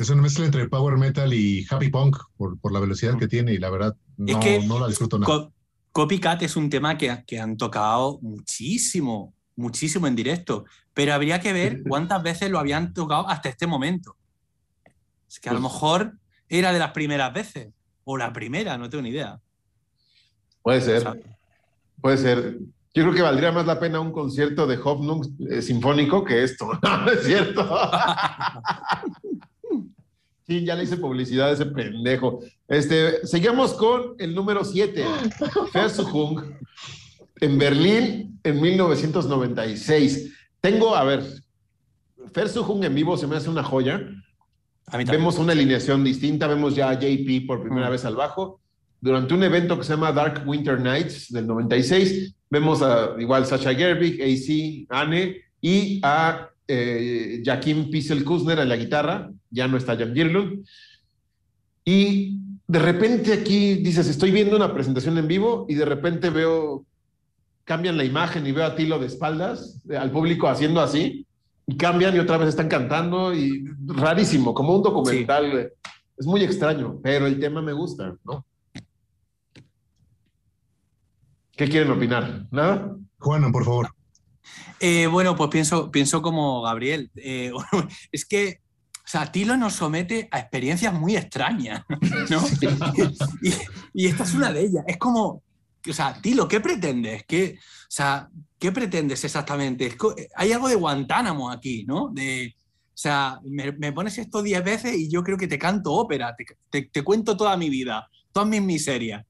es una mezcla entre power metal y happy punk por, por la velocidad que tiene y la verdad no, que no la disfruto nada. Co- Copycat es un tema que, que han tocado muchísimo, muchísimo en directo, pero habría que ver cuántas veces lo habían tocado hasta este momento. Es que a lo Pues- mejor era de las primeras veces, o la primera, no tengo ni idea. Puede ser, puede ser. Yo creo que valdría más la pena un concierto de Hoffnung eh, sinfónico que esto, ¿no? es cierto. Sí, ya le hice publicidad a ese pendejo. Este, seguimos con el número 7, Versuchung, en Berlín en 1996. Tengo, a ver, Versuchung en vivo se me hace una joya. A mí también. Vemos una alineación distinta, vemos ya a JP por primera Mm. vez al bajo. Durante un evento que se llama Dark Winter Nights del 96, vemos a igual Sasha Gerbig, AC, Anne y a eh, Jakim Pissel-Kusner en la guitarra, ya no está Jan Girlund. Y de repente aquí dices, estoy viendo una presentación en vivo y de repente veo, cambian la imagen y veo a Tilo de espaldas, eh, al público haciendo así, y cambian y otra vez están cantando y rarísimo, como un documental. Es muy extraño, pero el tema me gusta, ¿no? ¿Qué quieren opinar? ¿Nada? Juana, por favor. Eh, bueno, pues pienso, pienso como Gabriel. Eh, es que, o sea, Tilo nos somete a experiencias muy extrañas, ¿no? y, y esta es una de ellas. Es como, o sea, Tilo, ¿qué pretendes? ¿Qué, o sea, ¿qué pretendes exactamente? Es co- hay algo de Guantánamo aquí, ¿no? De, o sea, me, me pones esto diez veces y yo creo que te canto ópera, te, te- te cuento toda mi vida, todas mis miserias.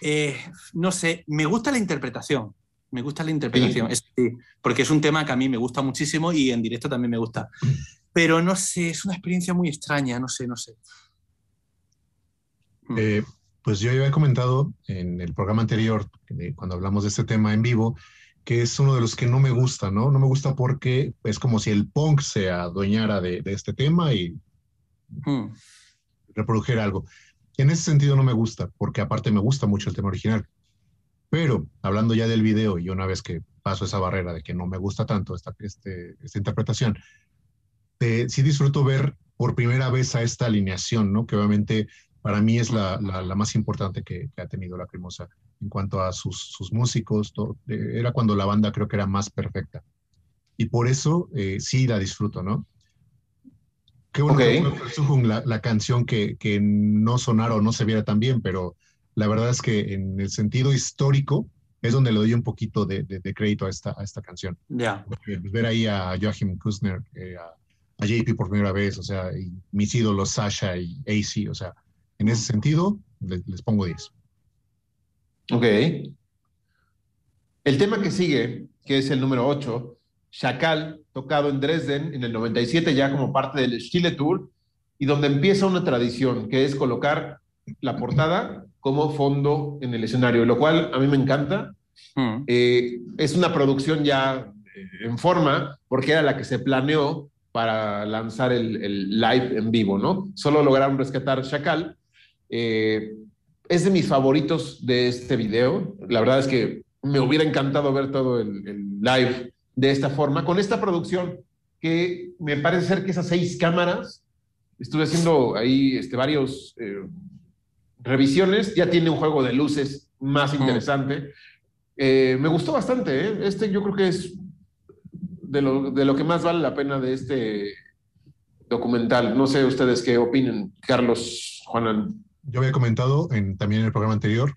Eh, no sé, me gusta la interpretación. Me gusta la interpretación, es- sí, porque es un tema que a mí me gusta muchísimo y en directo también me gusta. Pero no sé, es una experiencia muy extraña, no sé, no sé. Mm. Eh, pues yo había comentado en el programa anterior, eh, cuando hablamos de este tema en vivo, que es uno de los que no me gusta, ¿no? No me gusta porque es como si el punk se adueñara de, de este tema y Mm. reprodujera algo. En ese sentido no me gusta, porque aparte me gusta mucho el tema original. Pero hablando ya del video y una vez que paso esa barrera de que no me gusta tanto esta, este, esta interpretación, eh, sí disfruto ver por primera vez a esta alineación, ¿no? Que obviamente para mí es la, la, más importante que, ha tenido la Cremosa en cuanto a sus, sus músicos. Eh, era cuando la banda creo que era más perfecta. Y por eso eh, sí la disfruto, ¿no? Qué bueno que la, la, canción que, que no sonara o no se viera tan bien, pero la verdad es que en el sentido histórico es donde le doy un poquito de, de, crédito a esta, a esta canción. Ya. Pues, ver ahí a Joachim Kusner, eh, a, a, JP por primera vez, o sea, y mis ídolos Sasha y AC, o sea, en ese sentido les, les pongo 10. Ok. El tema que sigue, que es el número 8, Chacal, tocado en Dresden en el 97 ya como parte del Chile Tour, y donde empieza una tradición, que es colocar la portada como fondo en el escenario, lo cual a mí me encanta. Mm. Eh, es una producción ya eh, en forma, porque era la que se planeó para lanzar el, live en vivo, ¿no? Solo lograron rescatar Chacal. Eh, es de mis favoritos de este video. La verdad es que me hubiera encantado ver todo el, el live de esta forma, con esta producción que me parece ser que esas seis cámaras, estuve haciendo ahí este, varios eh, revisiones, ya tiene un juego de luces más interesante. Eh, me gustó bastante, ¿eh? este yo creo que es de lo, de lo que más vale la pena de este documental. No sé ustedes qué opinen, Carlos, Juanan. Yo había comentado en, también en el programa anterior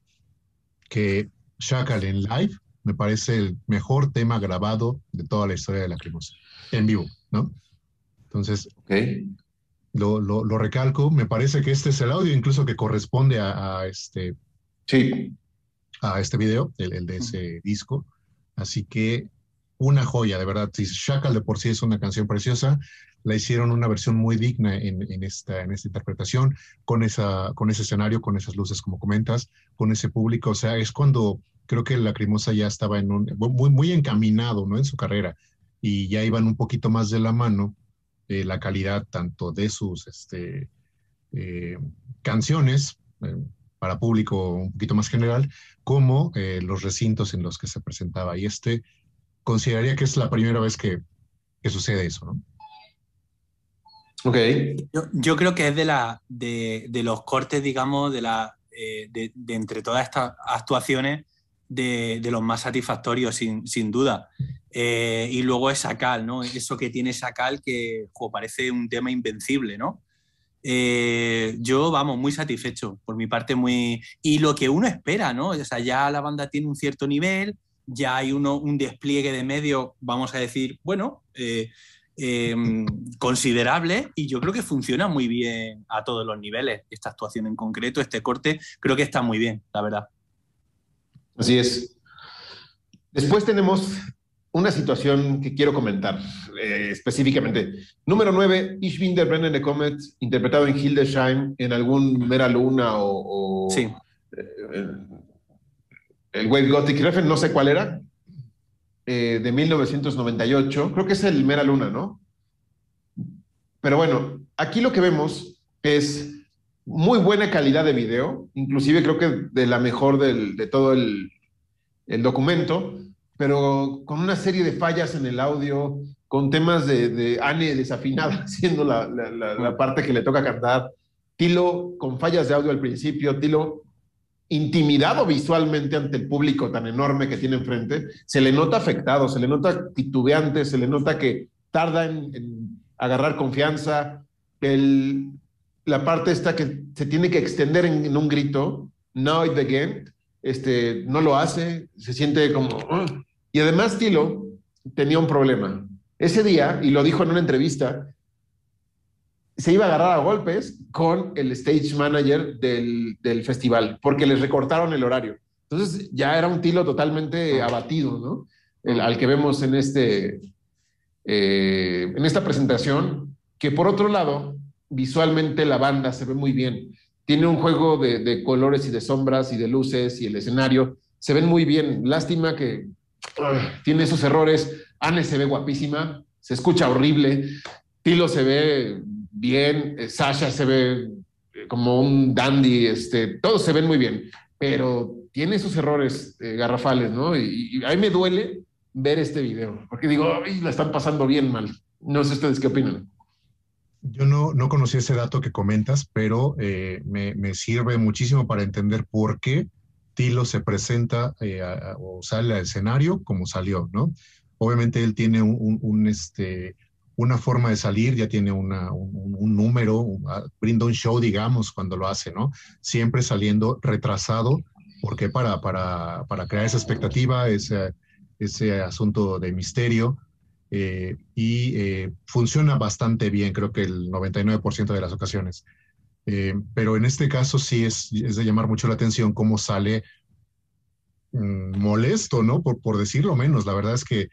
que Shackle en live me parece el mejor tema grabado de toda la historia de la Lacrimosa, en vivo, ¿no? Entonces, lo, lo, recalco, me parece que este es el audio incluso que corresponde a, este, sí. a este video, el, de ese disco. Así que una joya, de verdad. Si Shackle de por sí es una canción preciosa, la hicieron una versión muy digna en, esta, en esta interpretación, con, esa, con ese escenario, con esas luces, como comentas, con ese público. O sea, es cuando creo que Lacrimosa ya estaba en un, muy, muy encaminado ¿no? en su carrera y ya iban un poquito más de la mano eh, la calidad tanto de sus este, eh, canciones eh, para público un poquito más general, como los recintos en los que se presentaba. Y este consideraría que es la primera vez que, que sucede eso, ¿no? Ok. Yo, creo que es de, la, de, de los cortes, digamos, de, la, de, de entre todas estas actuaciones, de, los más satisfactorios, sin, duda. Eh, y luego es Sacal, ¿no? Eso que tiene Sacal que parece un tema invencible, ¿no? Eh, yo, vamos, muy satisfecho, por mi parte, muy... Y lo que uno espera, ¿no? O sea, ya la banda tiene un cierto nivel, ya hay uno, un despliegue de medios, vamos a decir, bueno, eh, considerable y yo creo que funciona muy bien a todos los niveles. Esta actuación en concreto, este corte, creo que está muy bien, la verdad. Así es. Después tenemos una situación que quiero comentar eh, específicamente. Número 9, Ich bin der brennende Comet, interpretado en Hildesheim en algún Mera Luna o, sí. Eh, el Wave Gothic Reference, no sé cuál era, eh, de 1998. Creo que es el Mera Luna, ¿no? Pero bueno, aquí lo que vemos es muy buena calidad de video, inclusive creo que de la mejor de todo el, documento, pero con una serie de fallas en el audio, con temas de, de Anne desafinada haciendo la, la, parte que le toca cantar, Tilo con fallas de audio al principio, Tilo intimidado visualmente ante el público tan enorme que tiene enfrente, se le nota afectado, se le nota titubeante, se le nota que tarda en, agarrar confianza, la parte esta que se tiene que extender en, un grito, now it again, este, no lo hace, se siente como... Y además Tilo tenía un problema. Ese día, y lo dijo en una entrevista, se iba a agarrar a golpes con el stage manager del, del festival, porque les recortaron el horario. Entonces ya era un Tilo totalmente abatido, ¿no? El, al que vemos en, este, eh, en esta presentación, que por otro lado, visualmente la banda se ve muy bien. Tiene un juego de, colores y de sombras y de luces y el escenario se ven muy bien. Lástima que tiene esos errores. Anne se ve guapísima, se escucha horrible. Tilo se ve bien, eh, Sasha se ve eh, como un dandy, este, todos se ven muy bien. pero tiene sus errores eh, garrafales, ¿no? Y, y, a me duele ver este video, porque digo, la están pasando bien mal. No sé ustedes qué opinan. Yo no, no conocí ese dato que comentas, pero me, me, sirve muchísimo para entender por qué Tilo se presenta eh, o sale al escenario como salió, ¿no? Obviamente él tiene un, un, un este, una forma de salir, ya tiene una, un, un, número, ah, brinda un show, digamos, cuando lo hace, ¿no? Siempre saliendo retrasado, porque para, para, para crear esa expectativa, ese, ese asunto de misterio, eh, y eh, funciona bastante bien, creo que el 99% de las ocasiones. Eh, pero en este caso sí es, es, de llamar mucho la atención cómo sale mmm, molesto, ¿no? Por, por decirlo menos. La verdad es que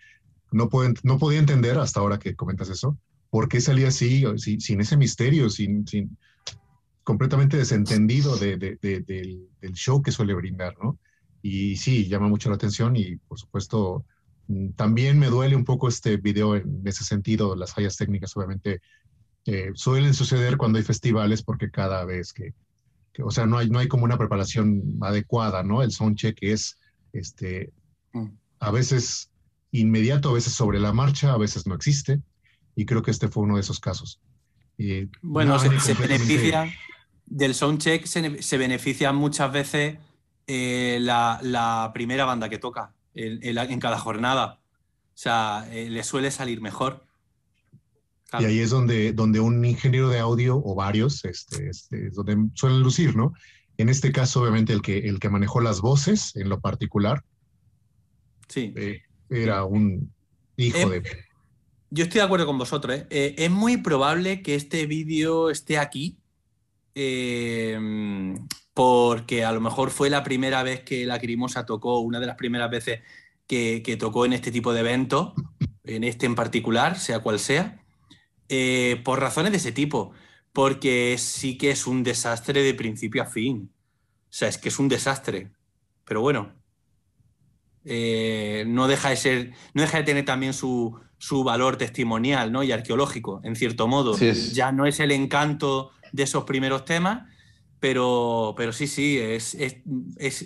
no, puedo, no podía entender hasta ahora que comentas eso, por qué salía así, sin, sin ese misterio, sin, sin, completamente desentendido de, de, de, del, del, show que suele brindar, ¿no? Y sí, llama mucho la atención y por supuesto mm, también me duele un poco este video en ese sentido, las fallas técnicas obviamente eh, suelen suceder cuando hay festivales porque cada vez que, que, o sea, no hay, no hay como una preparación adecuada, ¿no? El soundcheck es, este, a veces inmediato, a veces sobre la marcha, a veces no existe. Y creo que este fue uno de esos casos. Bueno, no se, se, beneficia del soundcheck, se, se beneficia muchas veces eh, la, la, primera banda que toca en, en, cada jornada. O sea, eh, le suele salir mejor. Claro. Y ahí es donde, donde un ingeniero de audio o varios, este, este, donde suelen lucir, ¿no? En este caso, obviamente, el que, el que manejó las voces en lo particular. Sí. Eh, era un hijo eh, de... Yo estoy de acuerdo con vosotros. ¿eh? Eh, es muy probable que este vídeo esté aquí eh, porque a lo mejor fue la primera vez que la Crimosa tocó, una de las primeras veces que, que tocó en este tipo de eventos, en este en particular, sea cual sea, por razones de ese tipo. Porque sí que es un desastre de principio a fin. O sea, es que es un desastre. Pero bueno, eh, no, deja de ser, no deja de tener también su, su valor testimonial ¿no? y arqueológico, en cierto modo. Sí es. Ya no es el encanto de esos primeros temas, pero, pero sí, sí, es, es, es,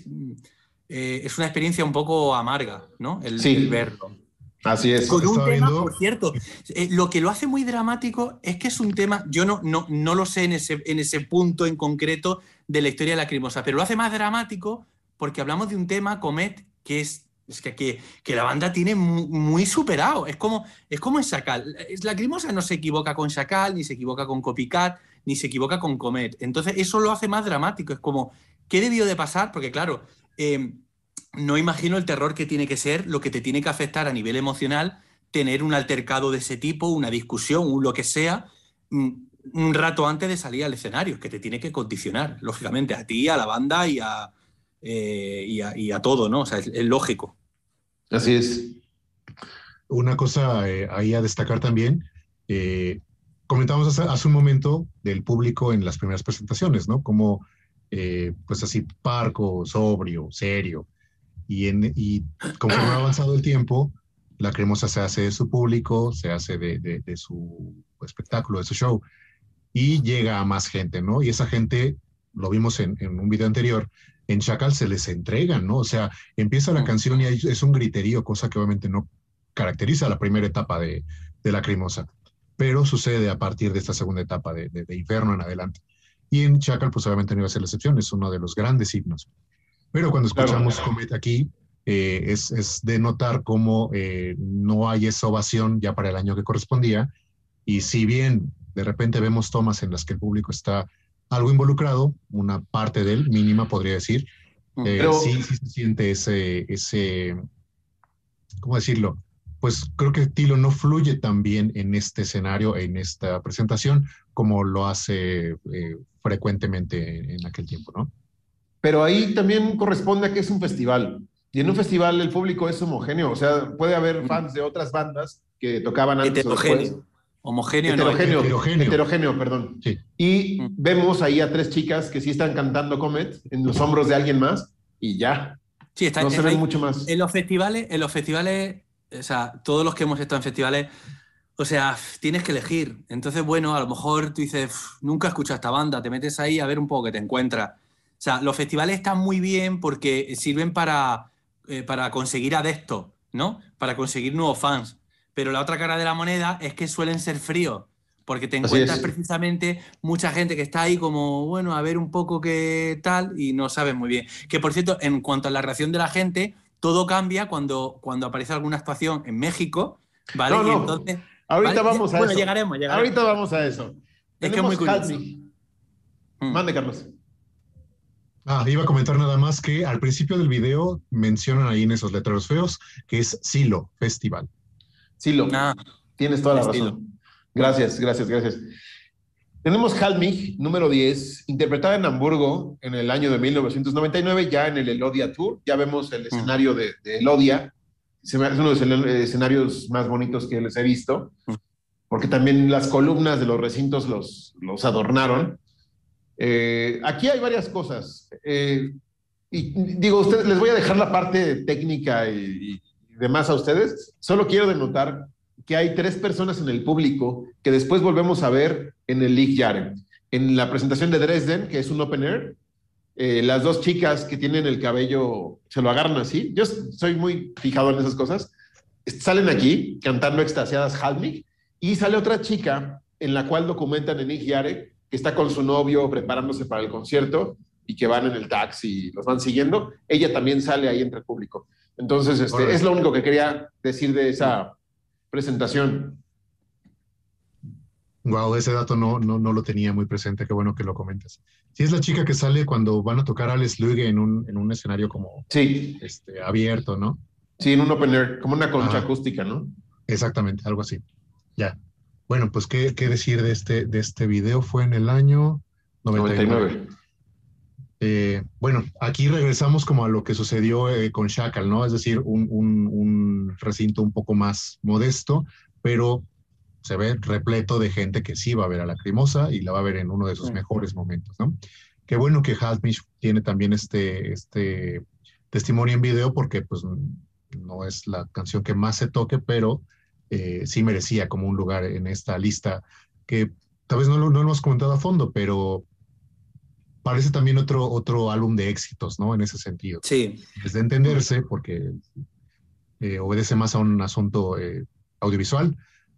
eh, es una experiencia un poco amarga, ¿no? El, sí. el verlo. Así es. Con un tema, viendo... por cierto, eh, lo que lo hace muy dramático es que es un tema, yo no, no, no lo sé en ese, en ese punto en concreto de la historia de la crimosa, pero lo hace más dramático porque hablamos de un tema, Comet, que es es que, que, que, la banda tiene muy, superado. Es como, es como en Chacal. La Crimosa no se equivoca con Chacal, ni se equivoca con Copycat, ni se equivoca con Comet. Entonces, eso lo hace más dramático. Es como, ¿qué debió de pasar? Porque, claro, eh, no imagino el terror que tiene que ser, lo que te tiene que afectar a nivel emocional, tener un altercado de ese tipo, una discusión, lo que sea, mm, un rato antes de salir al escenario, que te tiene que condicionar, lógicamente, a ti, a la banda y a, eh, y, a, y, a, todo, ¿no? O sea, es, es, lógico. Así es. Una cosa eh, ahí a destacar también, eh, comentamos hace, hace, un momento del público en las primeras presentaciones, ¿no? Como, eh, pues así, parco, sobrio, serio. Y, en, y conforme ha avanzado el tiempo, la cremosa se hace de su público, se hace de, de, de su espectáculo, de su show, y llega a más gente, ¿no? Y esa gente, lo vimos en, en un video anterior, en Chacal se les entregan, ¿no? O sea, empieza la canción y es un griterío, cosa que obviamente no caracteriza la primera etapa de, de la Crimosa, pero sucede a partir de esta segunda etapa de, de, de, Inferno en adelante. Y en Chacal, pues obviamente no iba a ser la excepción, es uno de los grandes himnos. Pero cuando escuchamos claro. Comet aquí, eh, es, es, de notar cómo eh, no hay esa ovación ya para el año que correspondía, y si bien de repente vemos tomas en las que el público está algo involucrado, una parte de él, mínima podría decir. Eh, Pero... sí, sí se siente ese, ese, ¿cómo decirlo? Pues creo que Tilo no fluye tan bien en este escenario, en esta presentación, como lo hace eh, frecuentemente en, en aquel tiempo, ¿no? Pero ahí también corresponde a que es un festival. Y en un festival el público es homogéneo, o sea, puede haber fans de otras bandas que tocaban antes o después. Homogéneo, heterogéneo, no, heterogéneo. heterogéneo, perdón. Sí. Y mm. vemos ahí a tres chicas que sí están cantando Comet en los hombros de alguien más y ya. Sí, está, no se ve mucho más. En los festivales, en los festivales, o sea, todos los que hemos estado en festivales, o sea, tienes que elegir. Entonces, bueno, a lo mejor tú dices, nunca he escuchado esta banda, te metes ahí a ver un poco que te encuentras. sea, los festivales están muy bien porque sirven para, eh, para conseguir adeptos, ¿no? Para conseguir nuevos fans. Pero la otra cara de la moneda es que suelen ser fríos, porque te encuentras precisamente mucha gente que está ahí como, bueno, a ver un poco qué tal y no sabes muy bien. Que por cierto, en cuanto a la reacción de la gente, todo cambia cuando, cuando aparece alguna actuación en México, ¿vale? No, Y no. entonces, Ahorita ¿vale? vamos a Bueno, eso. llegaremos, llegaremos. Ahorita vamos a eso. Es que es muy curioso. Mm. Mande, Carlos. Ah, iba a comentar nada más que al principio del video mencionan ahí en esos letreros feos que es Silo Festival. Silo. Ah, Tienes toda la Estilo. razón. Gracias, gracias, gracias. Tenemos Halmich, número 10, interpretada en Hamburgo en el año de 1999, ya en el Elodia Tour. Ya vemos el escenario de, de Elodia. Es uno de los escen- escenarios más bonitos que les he visto, Mm. porque también las columnas de los recintos los, los adornaron. Eh, aquí hay varias cosas. Eh, y digo, ustedes, les voy a dejar la parte técnica y, y demás a ustedes. Solo quiero denotar que hay tres personas en el público que después volvemos a ver en el League Yare. En la presentación de Dresden, que es un open air, eh, las dos chicas que tienen el cabello se lo agarran así. Yo soy muy fijado en esas cosas. Salen aquí cantando extasiadas Halmich y sale otra chica en la cual documentan en Yare que está con su novio preparándose para el concierto y que van en el taxi los van siguiendo. Ella también sale ahí entre el público. Entonces, este, es lo único que quería decir de esa presentación. Wow, ese dato no, no, no lo tenía muy presente, qué bueno que lo comentas. Sí, es la chica que sale cuando van a tocar a Alex Lugue en un, en un escenario como Sí, este, abierto, ¿no? sí, en un open air, como una concha Ajá. acústica, ¿no? Exactamente, algo así. Ya. Bueno, pues qué, qué decir de este, de este video. Fue en el año 99. 99. Eh, bueno, aquí regresamos como a lo que sucedió eh, con Shackle, ¿no? Es decir, un, un- un recinto un poco más modesto, pero se ve repleto de gente que sí va a ver a la Lacrimosa y la va a ver en uno de sus Sí. mejores momentos, ¿no? Qué bueno que Haltmish tiene también este, este testimonio en video porque pues no es la canción que más se toque, pero eh, sí merecía como un lugar en esta lista que tal vez no lo, no lo hemos comentado a fondo, pero parece también otro, otro álbum de éxitos, ¿no? En ese sentido. sí. Es de entenderse porque eh, obedece más a un asunto eh, audiovisual,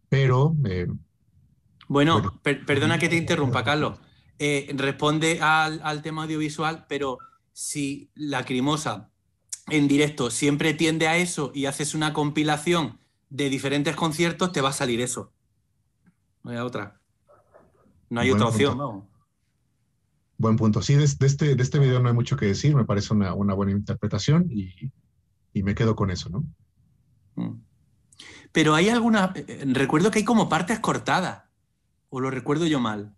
pero eh, Bueno, Bueno. per- perdona que te interrumpa, Carlos. Responde al, al tema audiovisual, pero si Lacrimosa en directo siempre tiende a eso y haces una compilación de diferentes conciertos, te va a salir eso. No hay otra. No hay otra opción, punto. Buen punto. Sí, de, de este, de este video no hay mucho que decir, me parece una, una buena interpretación y, y me quedo con eso, ¿no? Mm. Pero hay alguna. eh, Recuerdo que hay como partes cortadas. ¿O lo recuerdo yo mal?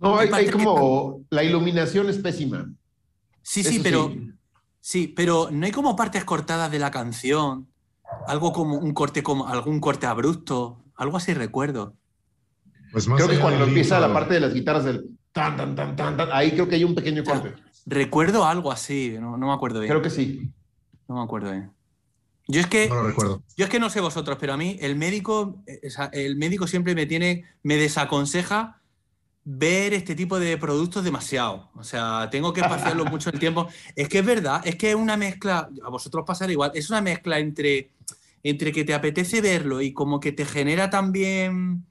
No, hay, Hay hay parte como la iluminación es pésima. Sí, sí, Eso pero. sí. Sí, pero no hay como partes cortadas de la canción. Algo como un corte, como algún corte abrupto. Algo así recuerdo. Pues más Creo que cuando empieza la parte de las guitarras del tan, tan, tan, tan, tan, ahí creo que hay un pequeño corte. Recuerdo algo así, no, no me acuerdo bien. Creo que sí. No me acuerdo bien. Yo es que. No lo recuerdo. Yo es que no sé vosotros, pero a mí el médico, eh, el médico siempre me tiene, me desaconseja ver este tipo de productos demasiado. O sea, tengo que espaciarlo mucho el tiempo. Es que es verdad, es que es una mezcla, a vosotros pasará igual, es una mezcla entre, entre que te apetece verlo y como que te genera también,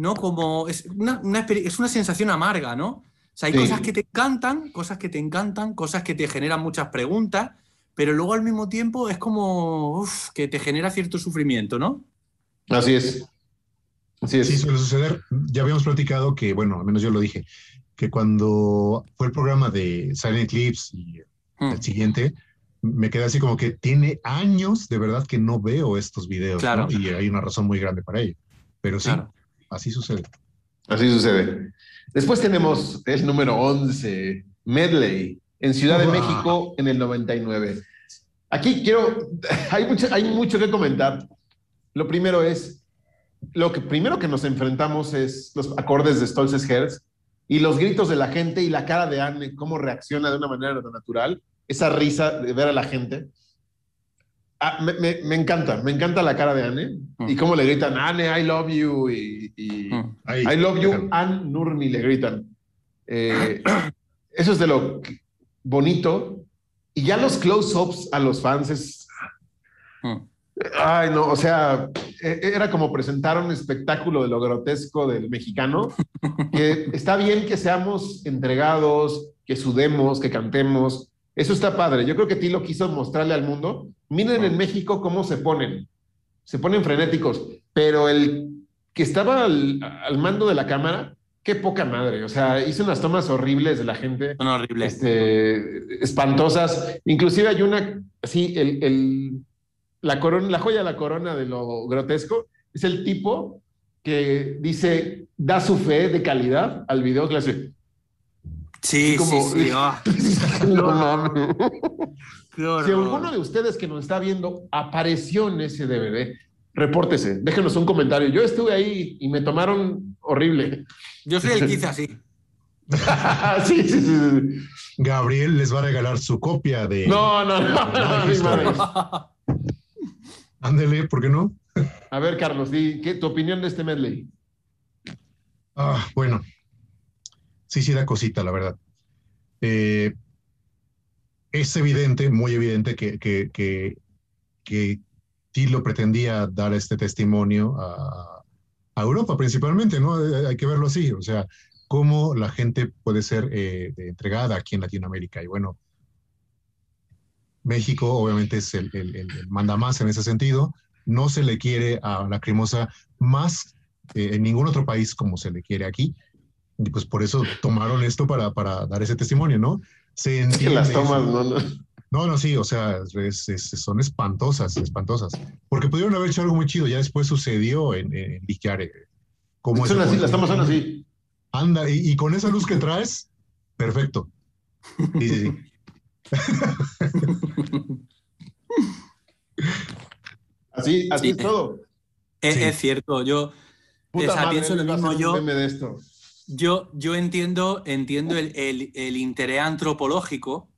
¿no? Como es una, es una sensación amarga, ¿no? O sea, hay Sí. cosas que te encantan, cosas que te encantan, cosas que te generan muchas preguntas, pero luego al mismo tiempo es como uf, que te genera cierto sufrimiento, ¿no? Así es. Así es. Sí, suele suceder. Ya habíamos platicado que, bueno, al menos yo lo dije, que cuando fue el programa de Silent Clips y Mm, el siguiente, me quedé así como que tiene años de verdad que no veo estos videos, Claro. ¿no? Y hay una razón muy grande para ello. Pero sí, Claro. Así sucede. Así sucede. Después tenemos el número 11, Medley, en Ciudad de. México en el 99. Aquí quiero, hay mucho, hay mucho que comentar. Lo primero es, lo que primero que nos enfrentamos es los acordes de Stolzes Herz y los gritos de la gente y la cara de Anne, cómo reacciona de una manera natural, esa risa de ver a la gente. Ah, me, me- me encanta, me encanta la cara de Anne y Mm. cómo le gritan, Anne, I love you, y, y- Mm. Ahí, I love you, déjalo. Ann Nurmi le gritan. Eh, eso es de lo, bonito, y ya los close-ups a los fans es... Mm. Ay, no, o sea, e- era como presentar un espectáculo de lo grotesco del mexicano, que está bien que seamos entregados, que sudemos, que cantemos, eso está padre. Yo creo que Tilo quiso mostrarle al mundo, miren en México cómo se ponen, se ponen frenéticos, pero el que estaba al, al mando de la cámara, qué poca madre, o sea, hizo unas tomas horribles de la gente Son horribles. este, espantosas. Inclusive hay una, así, el, el- la, corona, la joya de la corona de lo grotesco es el tipo que dice, da su fe de calidad al video hace. Sí, como- sí, sí. ah, No mames. Si alguno de ustedes que nos está viendo apareció en ese DVD, repórtese, déjenos un comentario. Yo estuve ahí y me tomaron horrible. Yo soy el así. sí, sí, sí, sí. Gabriel les va a regalar su copia de. No, no, no. Ándele, ¿por qué no? A ver, Carlos, di, ¿qué, tu opinión de este medley? Ah, bueno, sí, sí da cosita, la verdad. Eh, es evidente, muy evidente, que, que, que, Tilo pretendía dar este testimonio a, Europa principalmente, ¿no? Eh, Hay que verlo así, o sea, cómo la gente puede ser eh, entregada aquí en Latinoamérica. Y bueno, México obviamente es el, el, el, el manda más en ese sentido. No se le quiere a Lacrimosa más eh, en ningún otro país como se le quiere aquí. Y pues por eso tomaron esto para, para dar ese testimonio, ¿no? Se Es que las entiende tomas, eso. no, no. No, no, sí, o sea, es- es- son espantosas, espantosas. Porque pudieron haber hecho algo muy chido, ya después sucedió en, en Liquiare. Como Son así, las tomas son así. Anda, y, y con esa luz que traes, perfecto. Sí, sí, sí. Así, así Sí. es todo. Es, Sí. es cierto, yo, Puta sea, madre, pienso lo mismo yo. meme de esto. Yo, yo entiendo, entiendo el, el- el interés antropológico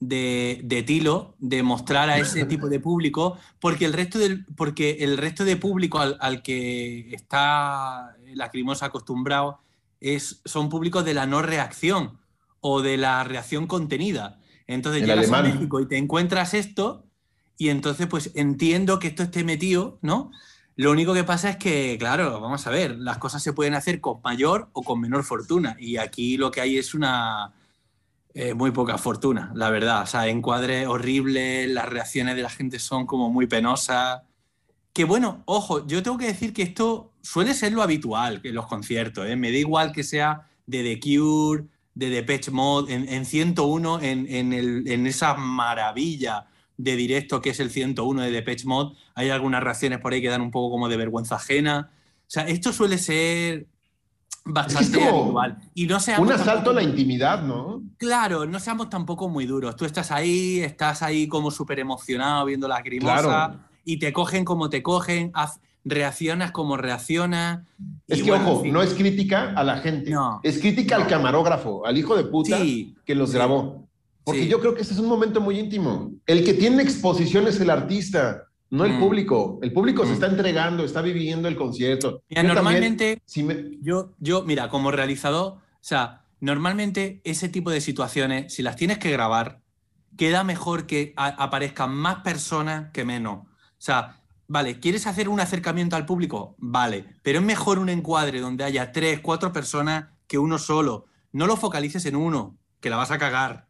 de, de Tilo de mostrar a ese tipo de público, porque el resto del, porque el resto de público al, al que está Lacrimosa acostumbrado es, son públicos de la no reacción o de la reacción contenida. Entonces El llegas a. México y te encuentras esto, y entonces pues entiendo que esto esté metido, ¿no? Lo único que pasa es que, claro, vamos a ver, las cosas se pueden hacer con mayor o con menor fortuna. Y aquí lo que hay es una eh, muy poca fortuna, la verdad. O sea, encuadres horribles, las reacciones de la gente son como muy penosas. Que bueno, ojo, yo tengo que decir que esto suele ser lo habitual en los conciertos. ¿eh? Me da igual que sea de The Cure, de Depeche Mode, en, en 101, en, en, el- en esa maravilla de directo que es el 101 de Depeche Mode, hay algunas reacciones por ahí que dan un poco como de vergüenza ajena. O sea, esto suele ser bastante habitual. Y no seamos Un asalto a la intimidad, ¿no? Claro, no seamos tampoco muy duros. Tú estás ahí, estás ahí como súper emocionado viendo la grimosa Claro. y te cogen como te cogen, haz- reaccionas como reaccionas. Es y que, bueno, ojo, no es crítica a la gente, No. es crítica al camarógrafo, al hijo de puta Sí, que los grabó. Porque Sí. yo creo que ese es un momento muy íntimo. El que tiene exposición es el artista, no el Mm. público. El público se Mm. está entregando, está viviendo el concierto. Mira, Yo también, normalmente si me- Yo, yo, mira, como realizador, o sea, normalmente ese tipo de situaciones, si las tienes que grabar, queda mejor que aparezcan más personas que menos. O sea, vale, ¿quieres hacer un acercamiento al público? Vale, pero es mejor un encuadre donde haya tres, cuatro personas que uno solo. No lo focalices en uno, que la vas a cagar.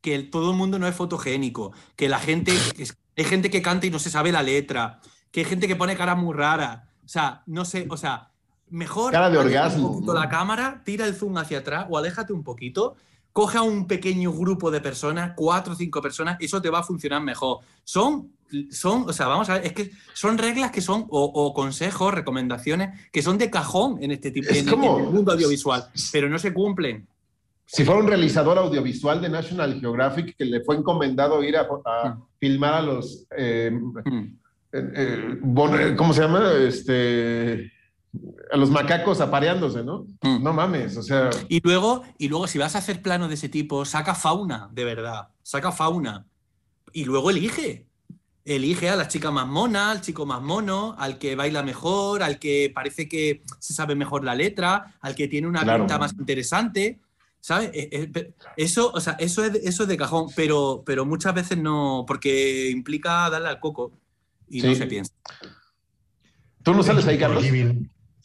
Que el- todo el mundo no es fotogénico, que la gente, que es- hay gente que canta y no se sabe la letra, que hay gente que pone cara muy rara. O sea, no sé, o sea, mejor Cara de orgasmo, un poquito ¿no? la cámara, tira el zoom hacia atrás o aléjate un poquito, coge a un pequeño grupo de personas, cuatro o cinco personas, eso te va a funcionar mejor. Son, son, o sea, vamos a ver, es que son reglas que son, o, o consejos, recomendaciones, que son de cajón en este tipo, Es en, como- en el mundo audiovisual, pero no se cumplen. Si fuera un realizador audiovisual de National Geographic que le fue encomendado ir a, a Mm. filmar a los, eh, Mm. eh, eh, eh, ¿cómo se llama? Este, a los macacos apareándose, ¿no? Mm. No mames, o sea, Y luego, y luego, si vas a hacer planos de ese tipo, saca fauna, de verdad. Saca fauna. Y luego elige. Elige a la chica más mona, al chico más mono, al que baila mejor, al que parece que se sabe mejor la letra, al que tiene una Claro. pinta más interesante. ¿Sabes? Eh, eh, eso, o sea, eso, es, eso es de cajón, pero, pero muchas veces no, porque implica darle al coco y no se piensa. ¿Tú no sales ahí, Carlos?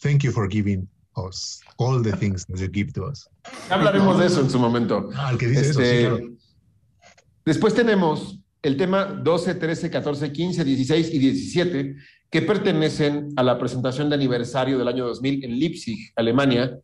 thank you for giving us all the things that you give to us. Hablaremos de eso en su momento. Ah, el que dice eso, sí, este, claro. Después tenemos el tema 12, 13, 14, 15, 16 y 17, que pertenecen a la presentación de aniversario del año 2000 en Leipzig, Alemania.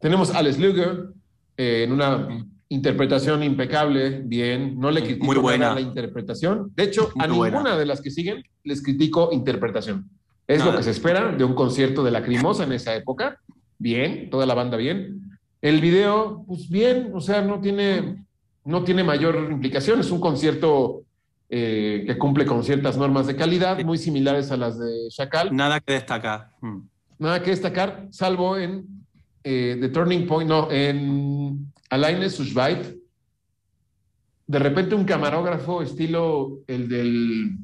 Tenemos a Alex Luger eh, en una interpretación impecable, bien, no le critico Muy buena. la interpretación. De hecho, a ninguna de las que siguen les critico interpretación. Es lo que se espera de un concierto de Lacrimosa en esa época. Bien, toda la banda bien. El video, pues bien, o sea, no tiene, no tiene mayor implicación. Es un concierto eh, que cumple con ciertas normas de calidad, muy similares a las de Chacal. Nada que destacar. Hmm. Nada que destacar, salvo en eh, The Turning Point, no, en Alaine Sushbait. De repente un camarógrafo estilo el del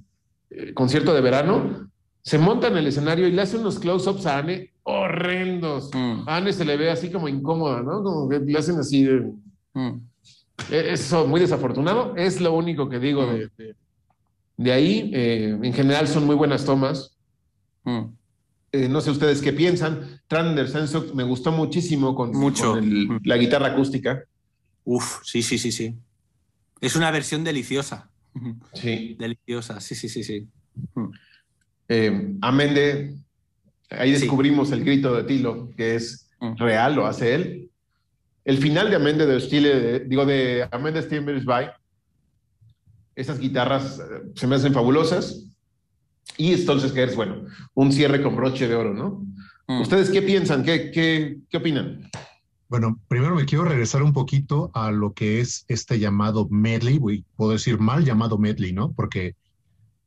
eh, concierto de verano se monta en el escenario y le hace unos close-ups a Anne horrendos. Mm. A Anne se le ve así como incómoda, ¿no? Como que le hacen así de... Hmm. Eh, Eso, muy desafortunado. Es lo único que digo de, de, de ahí. Eh, en general son muy buenas tomas. Eh, no sé ustedes qué piensan. Trander Sensok me gustó muchísimo con, Mucho. con el- la guitarra acústica. Uf, sí, sí, sí, sí. Es una versión deliciosa. Sí. Deliciosa, sí, sí, sí, sí. Eh, Amende, ahí Sí. descubrimos el grito de Tilo, que es Mm. real, lo hace él. El final de Amende de de- digo, de Amende Stimbers by, esas guitarras eh, se me hacen fabulosas. Y entonces, que es bueno, un cierre con broche de oro, ¿no? Hmm. ¿Ustedes qué piensan? ¿Qué, qué, qué opinan? Bueno, primero me quiero regresar un poquito a lo que es este llamado medley, puedo decir mal llamado medley, ¿no? Porque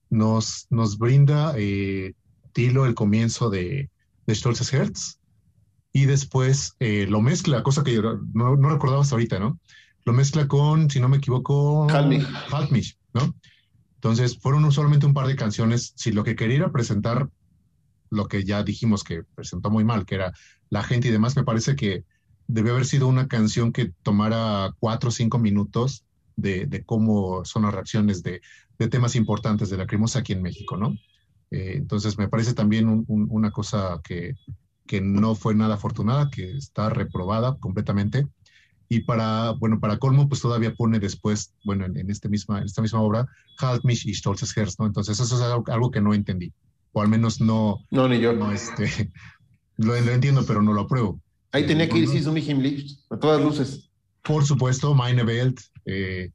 nos, nos brinda eh, Tilo el comienzo de, de Stolzes Herz y después eh, lo mezcla, cosa que yo no, no recordaba hasta ahorita, ¿no? Lo mezcla con, si no me equivoco, Halmich. Halmich, ¿no? Entonces fueron solamente un par de canciones. Si lo que quería era presentar lo que ya dijimos que presentó muy mal, que era la gente y demás, me parece que debió haber sido una canción que tomara cuatro o cinco minutos de, cómo son las reacciones de, temas importantes de la Lacrimosa aquí en México, ¿no? Eh, entonces me parece también un- un- una cosa que no fue nada afortunada, que está reprobada completamente. Y para, bueno, para colmo, pues todavía pone después, bueno, en, en este misma, en esta misma obra, Halt mich y Stolzes Herz, ¿no? Entonces eso es algo, algo que no entendí, o al menos no, No, ni yo. no este, lo, lo entiendo, pero no lo apruebo. Ahí tenía que ir Bueno. Sisu Mich im Licht, a todas luces. Por supuesto, Meine Welt, eh,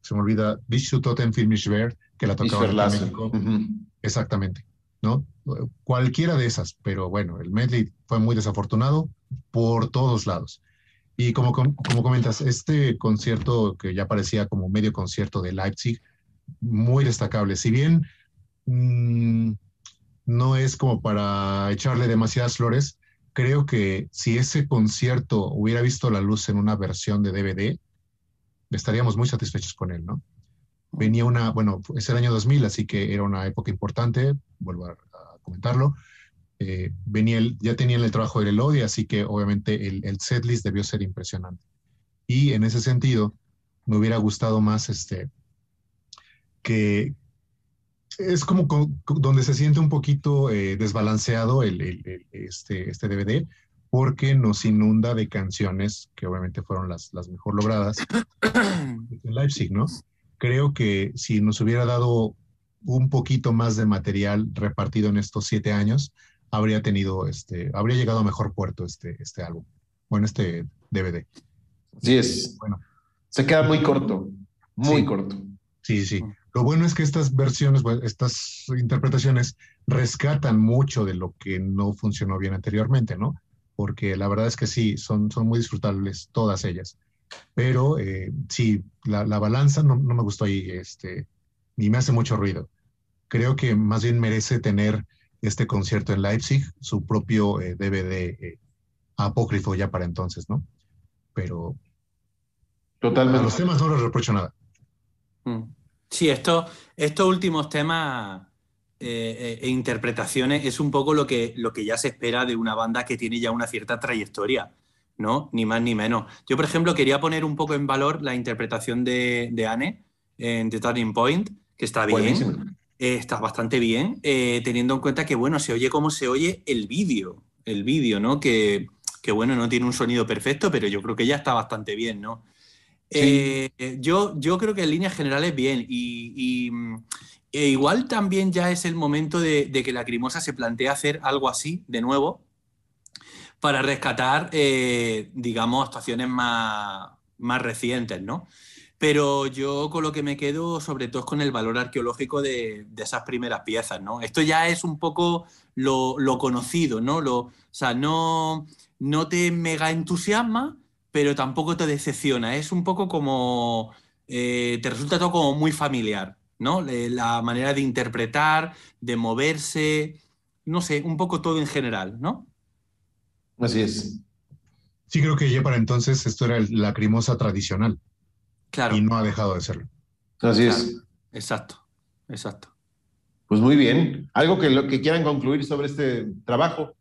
se me olvida, Bist du Totem für mich wer, que la tocaba en. México. Ujú. Exactamente, ¿no? Cualquiera de esas, pero bueno, el medley fue muy desafortunado por todos lados. Y como, com- como comentas, este concierto que ya parecía como medio concierto de Leipzig, muy destacable. Si bien mm, no es como para echarle demasiadas flores, creo que si ese concierto hubiera visto la luz en una versión de DVD, estaríamos muy satisfechos con él, ¿no? Venía una, bueno, es el año 2000, así que era una época importante, vuelvo a, a comentarlo. Eh, venía el, ya tenían el trabajo del Elodie, así que obviamente el, el setlist debió ser impresionante. Y en ese sentido, me hubiera gustado más este, que es como co- co- donde se siente un poquito eh, desbalanceado el, el- el- este, este DVD, porque nos inunda de canciones que obviamente fueron las, las mejor logradas en Leipzig, ¿no? Creo que si nos hubiera dado un poquito más de material repartido en estos siete años, habría tenido, este, habría llegado a mejor puerto este, este álbum, bueno, este DVD. Así es. Bueno. Se queda muy corto, muy Sí. corto. Sí, sí, sí. Lo bueno es que estas versiones, estas interpretaciones rescatan mucho de lo que no funcionó bien anteriormente, ¿no? Porque la verdad es que sí, son, son muy disfrutables todas ellas. Pero eh, sí, la, la balanza no, no me gustó ahí, este, ni me hace mucho ruido. Creo que más bien merece tener este concierto en Leipzig, su propio eh, DVD eh, apócrifo ya para entonces, ¿no? Pero a Totalmente. los temas no les reprocho nada. Mm. Sí, esto, estos últimos temas eh, eh, e interpretaciones es un poco lo que, lo que ya se espera de una banda que tiene ya una cierta trayectoria. ¿no? Ni más ni menos. Yo, por ejemplo, quería poner un poco en valor la interpretación de, de Anne en The Turning Point, que está bien. Eh, está bastante bien, eh, teniendo en cuenta que, bueno, se oye como se oye el vídeo, el vídeo, ¿no? Que, que, bueno, no tiene un sonido perfecto, pero yo creo que ya está bastante bien, ¿no? Eh, yo, yo creo que en líneas generales bien, y, e igual también ya es el momento de, de, que la Crimosa se plantea hacer algo así, de nuevo, para rescatar, digamos, actuaciones más, más recientes, ¿no? Pero yo con lo que me quedo sobre todo es con el valor arqueológico de, esas primeras piezas, ¿no? Esto ya es un poco lo, conocido, ¿no? Lo, o sea, no, no te mega entusiasma, pero tampoco te decepciona. Es un poco como... Eh, te resulta todo como muy familiar, ¿no? La manera de interpretar, de moverse, no sé, un poco todo en general, ¿no? Así es. Sí, creo que ya para entonces esto era la crimosa tradicional. Claro. Y no ha dejado de serlo. Así es. Exacto, exacto. Pues muy bien. ¿Algo que, lo, que quieran concluir sobre este trabajo?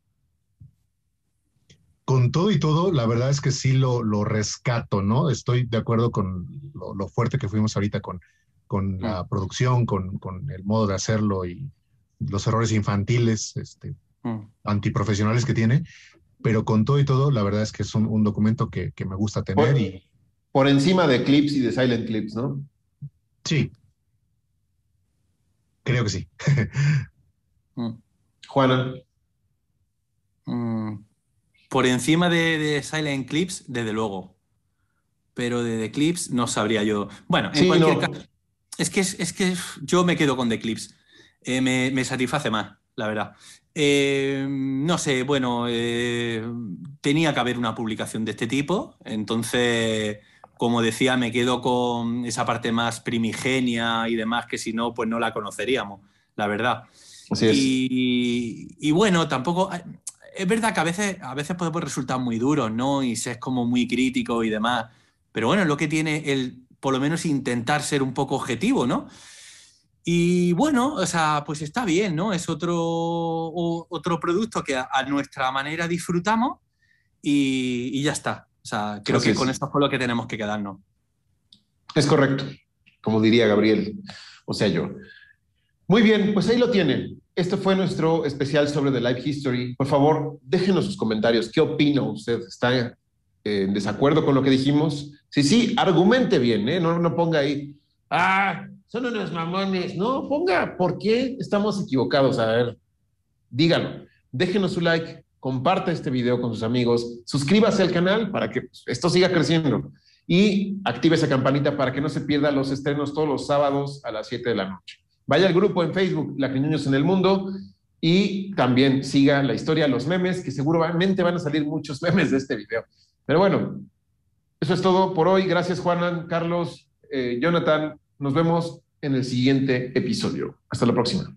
Con todo y todo, la verdad es que sí lo, lo rescato, ¿no? Estoy de acuerdo con lo, fuerte que fuimos ahorita con, con la mm. producción, con, con, el modo de hacerlo y los errores infantiles, este, mm. antiprofesionales que tiene. Pero con todo y todo, la verdad es que es un, un documento que, que, me gusta tener y, por encima de clips y de silent clips, ¿no? Sí. Creo que sí. Mm. Juana. Mm. por encima de, silent clips, desde luego. Pero de The Clips no sabría yo. Bueno, en cualquier caso. Es que, es que yo me quedo con The Clips. Eh, me, satisface más, la verdad. Eh, no sé, bueno, eh, tenía que haber una publicación de este tipo, entonces como decía, me quedo con esa parte más primigenia y demás, que si no, pues no la conoceríamos, la verdad. Así es. Y, bueno, tampoco. Es verdad que a veces, a veces puede resultar muy duro, ¿no? Y se es como muy crítico y demás. Pero bueno, es lo que tiene el, por lo menos, intentar ser un poco objetivo, ¿no? Y bueno, o sea, pues está bien, ¿no? Es otro, otro producto que a, nuestra manera disfrutamos y ya está. O sea, creo que con esto fue lo que tenemos que quedarnos. Es correcto, como diría Gabriel, o sea yo. Muy bien, pues ahí lo tienen. Este fue nuestro especial sobre The Life History. Por favor, déjenos sus comentarios. ¿Qué opina usted? ¿Está en desacuerdo con lo que dijimos? Sí, sí, argumente bien, ¿eh? No, no ponga ahí, ah, son unos mamones. No, ponga por qué estamos equivocados. A ver, dígalo. Déjenos su like, comparte este video con sus amigos, suscríbase al canal para que esto siga creciendo y active esa campanita para que no se pierda los estrenos todos los sábados a las 7 de la noche. Vaya al grupo en Facebook, Lacriñoños en el Mundo, y también siga la historia, los memes, que seguramente van a salir muchos memes de este video. Pero bueno, eso es todo por hoy. Gracias, Juanan, Carlos, eh, Jonathan. Nos vemos en el siguiente episodio. Hasta la próxima.